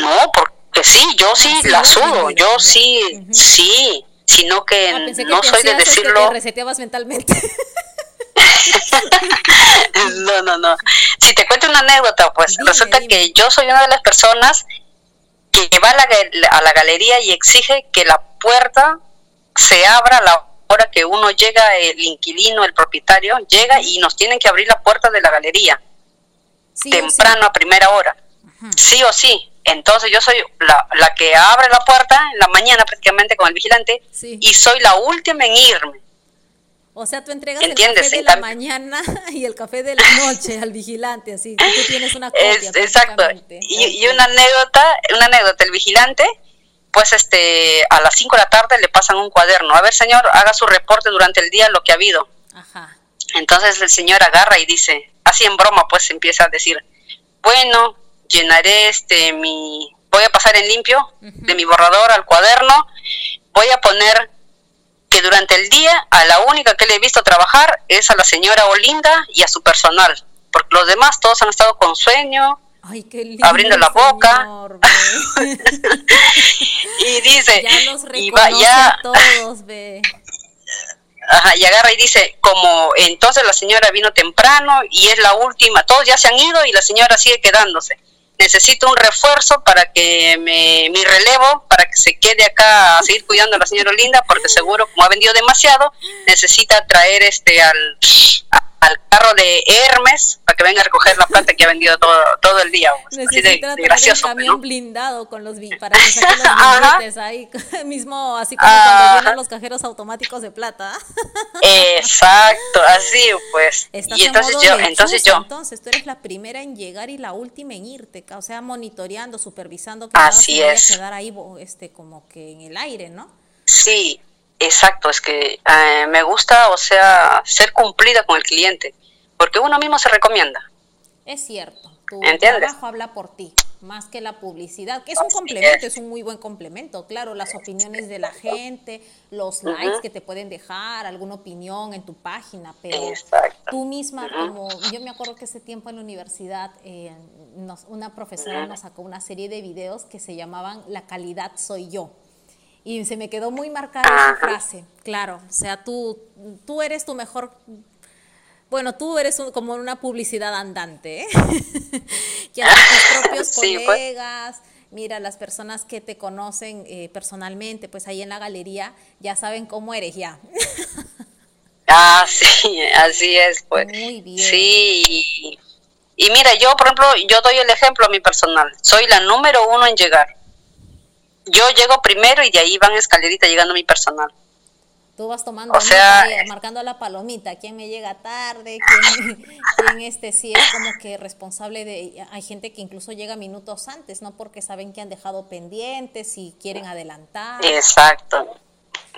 No, porque sí, yo sí, ah, la sudo, yo sí, sí, sino que, ah, no soy de decirlo. Que te reseteabas mentalmente. no, no, no. Si te cuento una anécdota, pues resulta que yo soy una de las personas que va a la, a la galería y exige que la puerta se abra a la hora que uno llega, el inquilino, el propietario, llega y nos tienen que abrir la puerta de la galería. temprano, a primera hora. Sí o sí. Entonces yo soy la, la, que abre la puerta en la mañana prácticamente con el vigilante y soy la última en irme. O sea, tú entregas el café de la mañana y el café de la noche al vigilante, así tú tienes una copia. exacto. Y, una anécdota, una anécdota, el vigilante, pues este, a las 5 de la tarde le pasan un cuaderno. A ver, señor, haga su reporte durante el día lo que ha habido. Ajá. Entonces el señor agarra y dice, así en broma, pues empieza a decir, bueno, llenaré este mi, voy a pasar en limpio de mi borrador al cuaderno, voy a poner que durante el día a la única que le he visto trabajar es a la señora Olinda y a su personal, porque los demás todos han estado con sueño, abriendo la boca. y dice, y va, ya, todos, Ajá, y agarra y dice, como entonces la señora vino temprano y es la última, todos ya se han ido y la señora sigue quedándose necesito un refuerzo para que me, mi relevo, para que se quede acá a seguir cuidando a la señora Linda, porque seguro como ha vendido demasiado, necesita traer este al al carro de Hermes para que venga a recoger la plata que ha vendido todo, todo el día. Pues. Así de, de gracioso. un camión blindado con los para que saquen los billetes ahí, mismo así como cuando llenan los cajeros automáticos de plata. Exacto, así pues. y entonces yo, entonces yo. Entonces tú eres la primera en llegar y la última en irte, o sea, monitoreando, supervisando que así no es. quedar ahí este como que en el aire, ¿no? Sí, Exacto, es que eh, me gusta, o sea, ser cumplida con el cliente, porque uno mismo se recomienda. Es cierto, tu trabajo habla por ti, más que la publicidad, que es un complemento, es. un muy buen complemento, claro, las opiniones de la gente, los likes que te pueden dejar, alguna opinión en tu página, pero tú misma, como yo me acuerdo que ese tiempo en la universidad, eh, una profesora nos sacó una serie de videos que se llamaban La calidad soy yo y se me quedó muy marcada esa frase, claro, o sea, tú, tú eres tu mejor, bueno, tú eres como una publicidad andante, ¿eh? que a tus propios pues. colegas, mira, las personas que te conocen eh, personalmente, pues ahí en la galería, ya saben cómo eres ya. ah, sí, así es, pues. Muy bien. Sí, y mira, yo, por ejemplo, yo doy el ejemplo a mi personal, soy la número uno en llegar yo llego primero y de ahí van escalerita llegando mi personal. Tú vas tomando, o sea, marcando la palomita, quién me llega tarde, quién, este sí es como que responsable de, hay gente que incluso llega minutos antes, ¿no? Porque saben que han dejado pendientes y quieren adelantar. Exacto.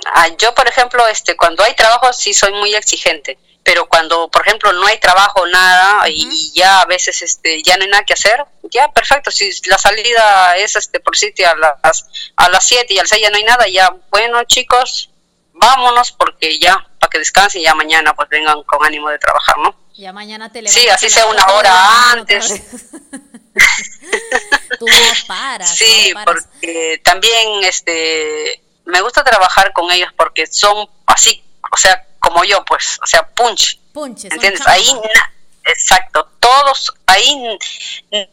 Ah, yo, por ejemplo, este, cuando hay trabajo sí soy muy exigente pero cuando por ejemplo no hay trabajo nada y ya a veces este ya no hay nada que hacer ya perfecto si la salida es este por sitio a las a las 7 y al 6 ya no hay nada ya bueno chicos vámonos porque ya para que descansen ya mañana pues vengan con ánimo de trabajar no ya mañana te sí así sea una hora antes. tú no paras sí porque también este me gusta trabajar con ellos porque son así o sea como yo, pues, o sea, punch. Punch, ¿entiendes? Ahí, exacto, todos, ahí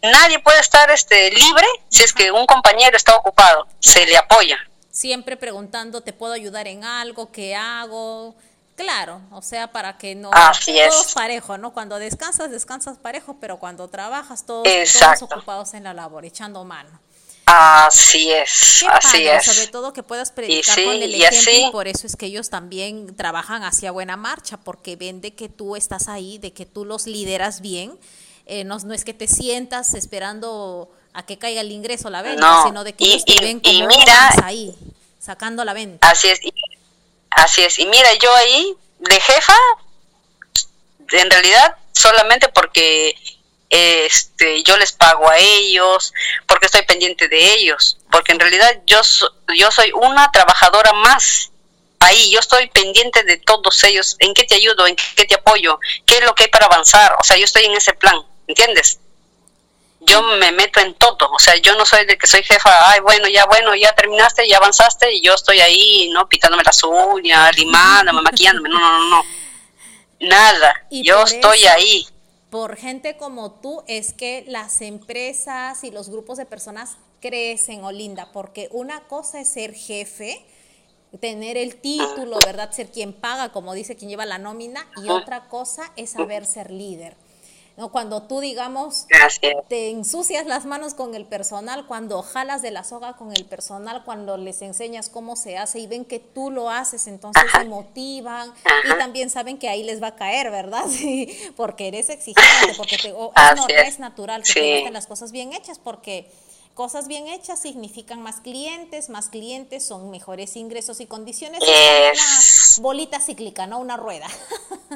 nadie puede estar este libre si es que un compañero está ocupado, se le apoya. Siempre preguntando, ¿te puedo ayudar en algo? ¿Qué hago? Claro, o sea, para que no Así todos parejo, ¿no? Cuando descansas, descansas parejo, pero cuando trabajas todos, todos ocupados en la labor, echando mano. Así es, así es. Sobre todo que puedas predicar con el ejemplo y, por eso es que ellos también trabajan hacia buena marcha, porque ven de que tú estás ahí, de que tú los lideras bien. Eh, no, no, es que te sientas esperando a que caiga el ingreso la venta, sino de que ellos te ven como mira, ahí, sacando la venta. Así es, así es. Y mira, yo ahí de jefa, en realidad solamente porque este, yo les pago a ellos, porque estoy pendiente de ellos, porque en realidad yo, yo soy una trabajadora más. Ahí yo estoy pendiente de todos ellos, en qué te ayudo, en qué te apoyo, qué es lo que hay para avanzar, o sea, yo estoy en ese plan, ¿entiendes? Yo me meto en todo, o sea, yo no soy de que soy jefa, ay, bueno, ya, bueno, ya terminaste, ya avanzaste, y yo estoy ahí, ¿no? Pitándome las uñas, limándome, maquillándome, no, no, no, no, nada, yo estoy ahí por gente como tú es que las empresas y los grupos de personas crecen, Olinda, porque una cosa es ser jefe, tener el título, ¿verdad? Ser quien paga, como dice quien lleva la nómina, y otra cosa es saber ser líder. ¿No? Cuando tú, digamos, te ensucias las manos con el personal, cuando jalas de la soga con el personal, cuando les enseñas cómo se hace y ven que tú lo haces, entonces se motivan y también saben que ahí les va a caer, ¿verdad? Sí, porque eres exigente, porque te, no, es natural que te gusten las cosas bien hechas, porque cosas bien hechas significan más clientes, más clientes son mejores ingresos y condiciones. Es una bolita cíclica, no una rueda.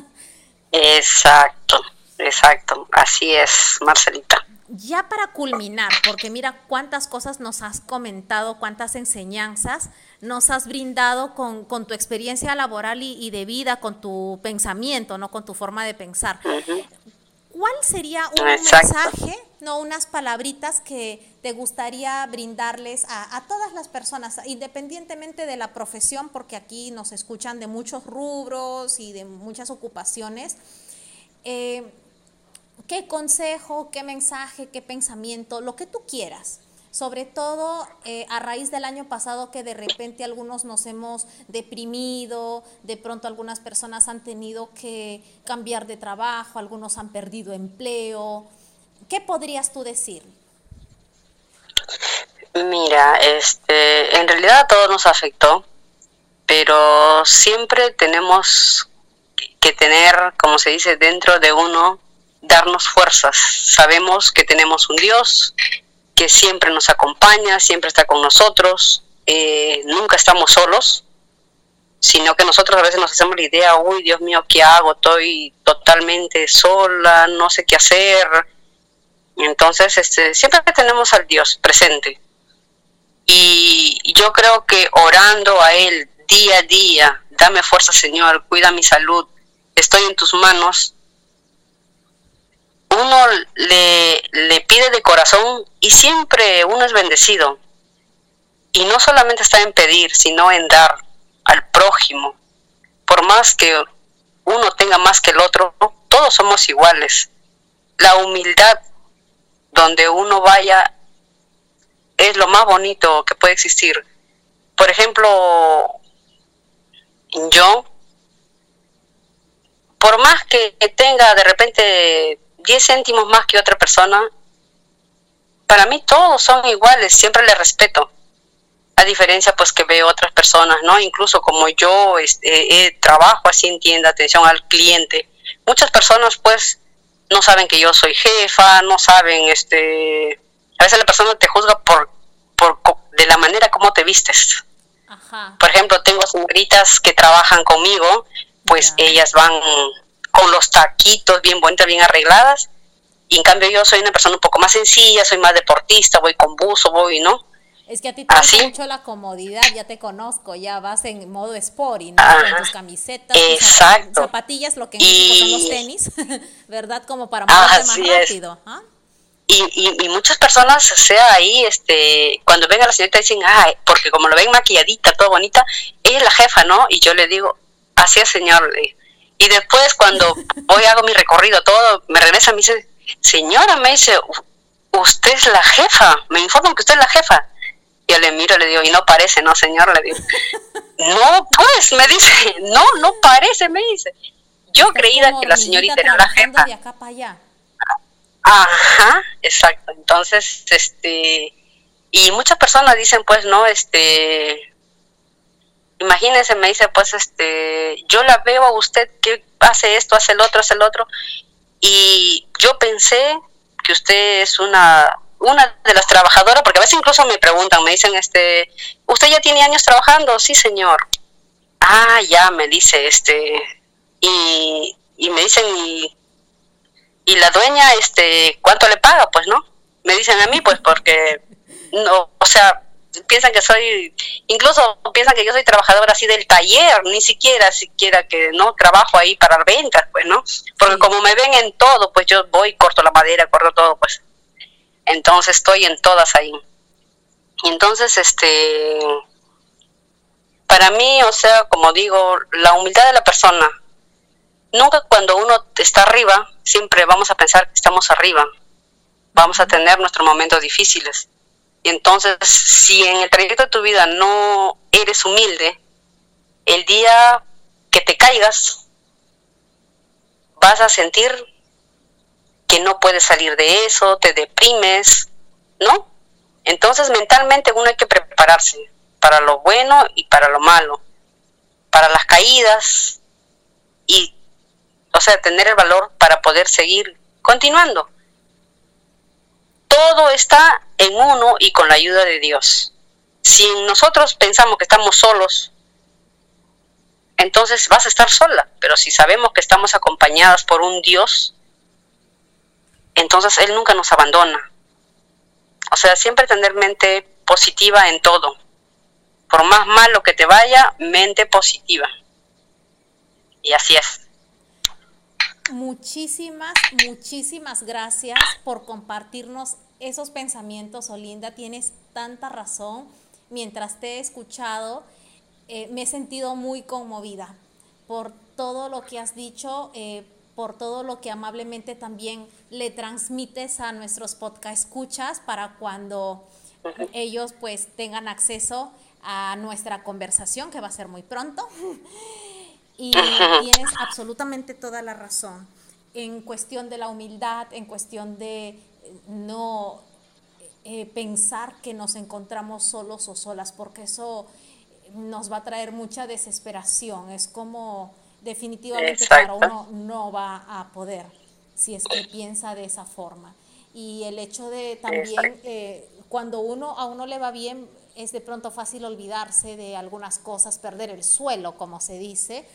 Exacto. Exacto, así es, Marcelita. Ya para culminar, porque mira cuántas cosas nos has comentado, cuántas enseñanzas nos has brindado con, tu experiencia laboral y, de vida, con tu pensamiento, no con tu forma de pensar. ¿Cuál sería un mensaje, no unas palabritas que te gustaría brindarles a, a, todas las personas, independientemente de la profesión, porque aquí nos escuchan de muchos rubros y de muchas ocupaciones? Eh, qué consejo, qué mensaje, qué pensamiento, lo que tú quieras, sobre todo eh, a raíz del año pasado que de repente algunos nos hemos deprimido, de pronto algunas personas han tenido que cambiar de trabajo, algunos han perdido empleo. ¿Qué podrías tú decir? Mira, este, en realidad a todos nos afectó, pero siempre tenemos que tener, como se dice, dentro de uno, darnos fuerzas. Sabemos que tenemos un Dios que siempre nos acompaña, siempre está con nosotros, eh, nunca estamos solos, sino que nosotros a veces nos hacemos la idea, uy, Dios mío, ¿qué hago? Estoy totalmente sola, no sé qué hacer. Entonces, este, siempre tenemos al Dios presente. Y yo creo que orando a Él día a día, dame fuerza Señor, cuida mi salud, estoy en tus manos, uno le, le pide de corazón y siempre uno es bendecido. Y no solamente está en pedir, sino en dar al prójimo. Por más que uno tenga más que el otro, todos somos iguales. La humildad donde uno vaya es lo más bonito que puede existir. Por ejemplo, yo, por más que tenga de repente 10 céntimos más que otra persona, para mí todos son iguales, siempre le respeto. A diferencia pues que veo otras personas, ¿no? Incluso como yo este, eh, trabajo así en tienda, atención al cliente, muchas personas pues no saben que yo soy jefa, no saben, este, a veces la persona te juzga por, por de la manera como te vistes. Por ejemplo, tengo señoritas que trabajan conmigo, pues ellas van con los taquitos bien bonitas, bien arregladas, y en cambio yo soy una persona un poco más sencilla, soy más deportista, voy con buzo, voy, ¿no? Es que a ti te gusta mucho la comodidad, ya te conozco, ya vas en modo sport y ¿no? con tus camisetas, Exacto. zapatillas, lo que en México son los tenis, ¿verdad? Como para moverte más rápido. ¿ah? Y, y, muchas personas, o sea, ahí, este, cuando ven a la señorita dicen, ay, porque como lo ven maquilladita, todo bonita, ella es la jefa, ¿no? Y yo le digo, así es, señor. Y después, cuando voy hago mi recorrido, todo, me regresa, me dice, señora, me dice, usted es la jefa, me informan que usted es la jefa. Yo le miro, le digo, y no parece, no, señor, le digo. no, pues, me dice, no, no parece, me dice. Yo creía que la señorita era la jefa. De acá para allá. Ajá, exacto. Entonces, este, y muchas personas dicen, pues, no, este, imagínense, me dice, pues, este, yo la veo a usted que hace esto, hace el otro, hace el otro, y yo pensé que usted es una una de las trabajadoras, porque a veces incluso me preguntan, me dicen, este, ¿usted ya tiene años trabajando? Sí, señor. Ah, ya, me dice, este, y, y me dicen, y, y la dueña, este, ¿cuánto le paga? Pues no, me dicen a mí, pues porque, no, o sea, piensan que soy, incluso piensan que yo soy trabajadora así del taller, ni siquiera, siquiera que no trabajo ahí para ventas, pues, ¿no? Porque como me ven en todo, pues yo voy, corto la madera, corto todo, pues. Entonces estoy en todas ahí. Y entonces, este, para mí, o sea, como digo, la humildad de la persona, nunca cuando uno está arriba, siempre vamos a pensar que estamos arriba, vamos a tener nuestros momentos difíciles y entonces, si en el trayecto de tu vida no eres humilde, el día que te caigas, vas a sentir que no puedes salir de eso, te deprimes, ¿no? Entonces, mentalmente uno hay que prepararse para lo bueno y para lo malo, para las caídas y, o sea, tener el valor para poder seguir continuando todo está en uno y con la ayuda de Dios. Si nosotros pensamos que estamos solos, entonces vas a estar sola, pero si sabemos que estamos acompañadas por un Dios, entonces Él nunca nos abandona. O sea, siempre tener mente positiva en todo. Por más malo que te vaya, mente positiva. Y así es. Muchísimas, muchísimas gracias por compartirnos esos pensamientos, Olinda. Tienes tanta razón. Mientras te he escuchado, eh, me he sentido muy conmovida por todo lo que has dicho, eh, por todo lo que amablemente también le transmites a nuestros podcast escuchas para cuando ellos pues tengan acceso a nuestra conversación que va a ser muy pronto. Y tienes absolutamente toda la razón en cuestión de la humildad, en cuestión de no eh, pensar que nos encontramos solos o solas, porque eso nos va a traer mucha desesperación. Es como definitivamente para uno no va a poder si es que piensa de esa forma. Y el hecho de también, eh, cuando uno a uno le va bien, es de pronto fácil olvidarse de algunas cosas, perder el suelo, como se dice,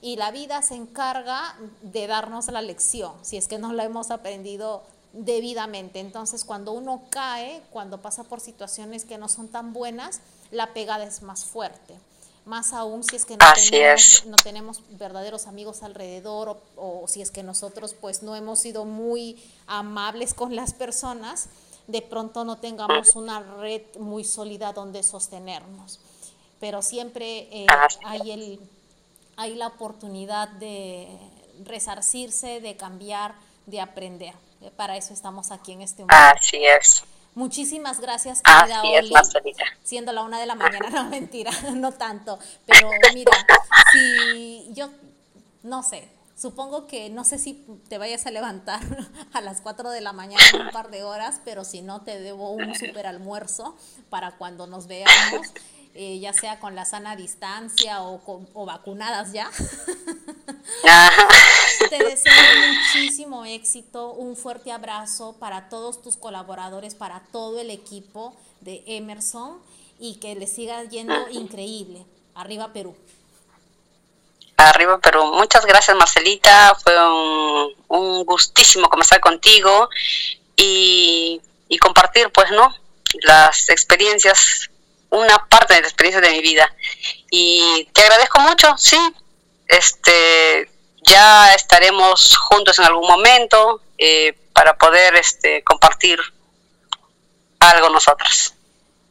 y la vida se encarga de darnos la lección, si es que no la hemos aprendido debidamente. Entonces, cuando uno cae, cuando pasa por situaciones que no son tan buenas, la pegada es más fuerte. Más aún si es que no, tenemos, no tenemos, verdaderos amigos alrededor o, si es que nosotros pues no hemos sido muy amables con las personas, de pronto no tengamos una red muy sólida donde sostenernos. Pero siempre eh, hay, el, hay la oportunidad de resarcirse, de cambiar, de aprender. Para eso estamos aquí en este momento. Así es. Muchísimas gracias, querida Oli. Siendo la una de la mañana, no mentira, no tanto. Pero mira, si yo, no sé, supongo que no sé si te vayas a levantar a las cuatro de la mañana en un par de horas, pero si no, te debo un super almuerzo para cuando nos veamos. Eh, ya sea con la sana distancia o, o vacunadas ya. Te deseo muchísimo éxito, un fuerte abrazo para todos tus colaboradores, para todo el equipo de Emerson y que le siga yendo increíble. Arriba Perú. Arriba Perú. Muchas gracias Marcelita, fue un, gustísimo conversar contigo y, y compartir pues, ¿no? Las experiencias una parte de la experiencia de mi vida. Y te agradezco mucho, sí. Este, ya estaremos juntos en algún momento eh, para poder este, compartir algo nosotros.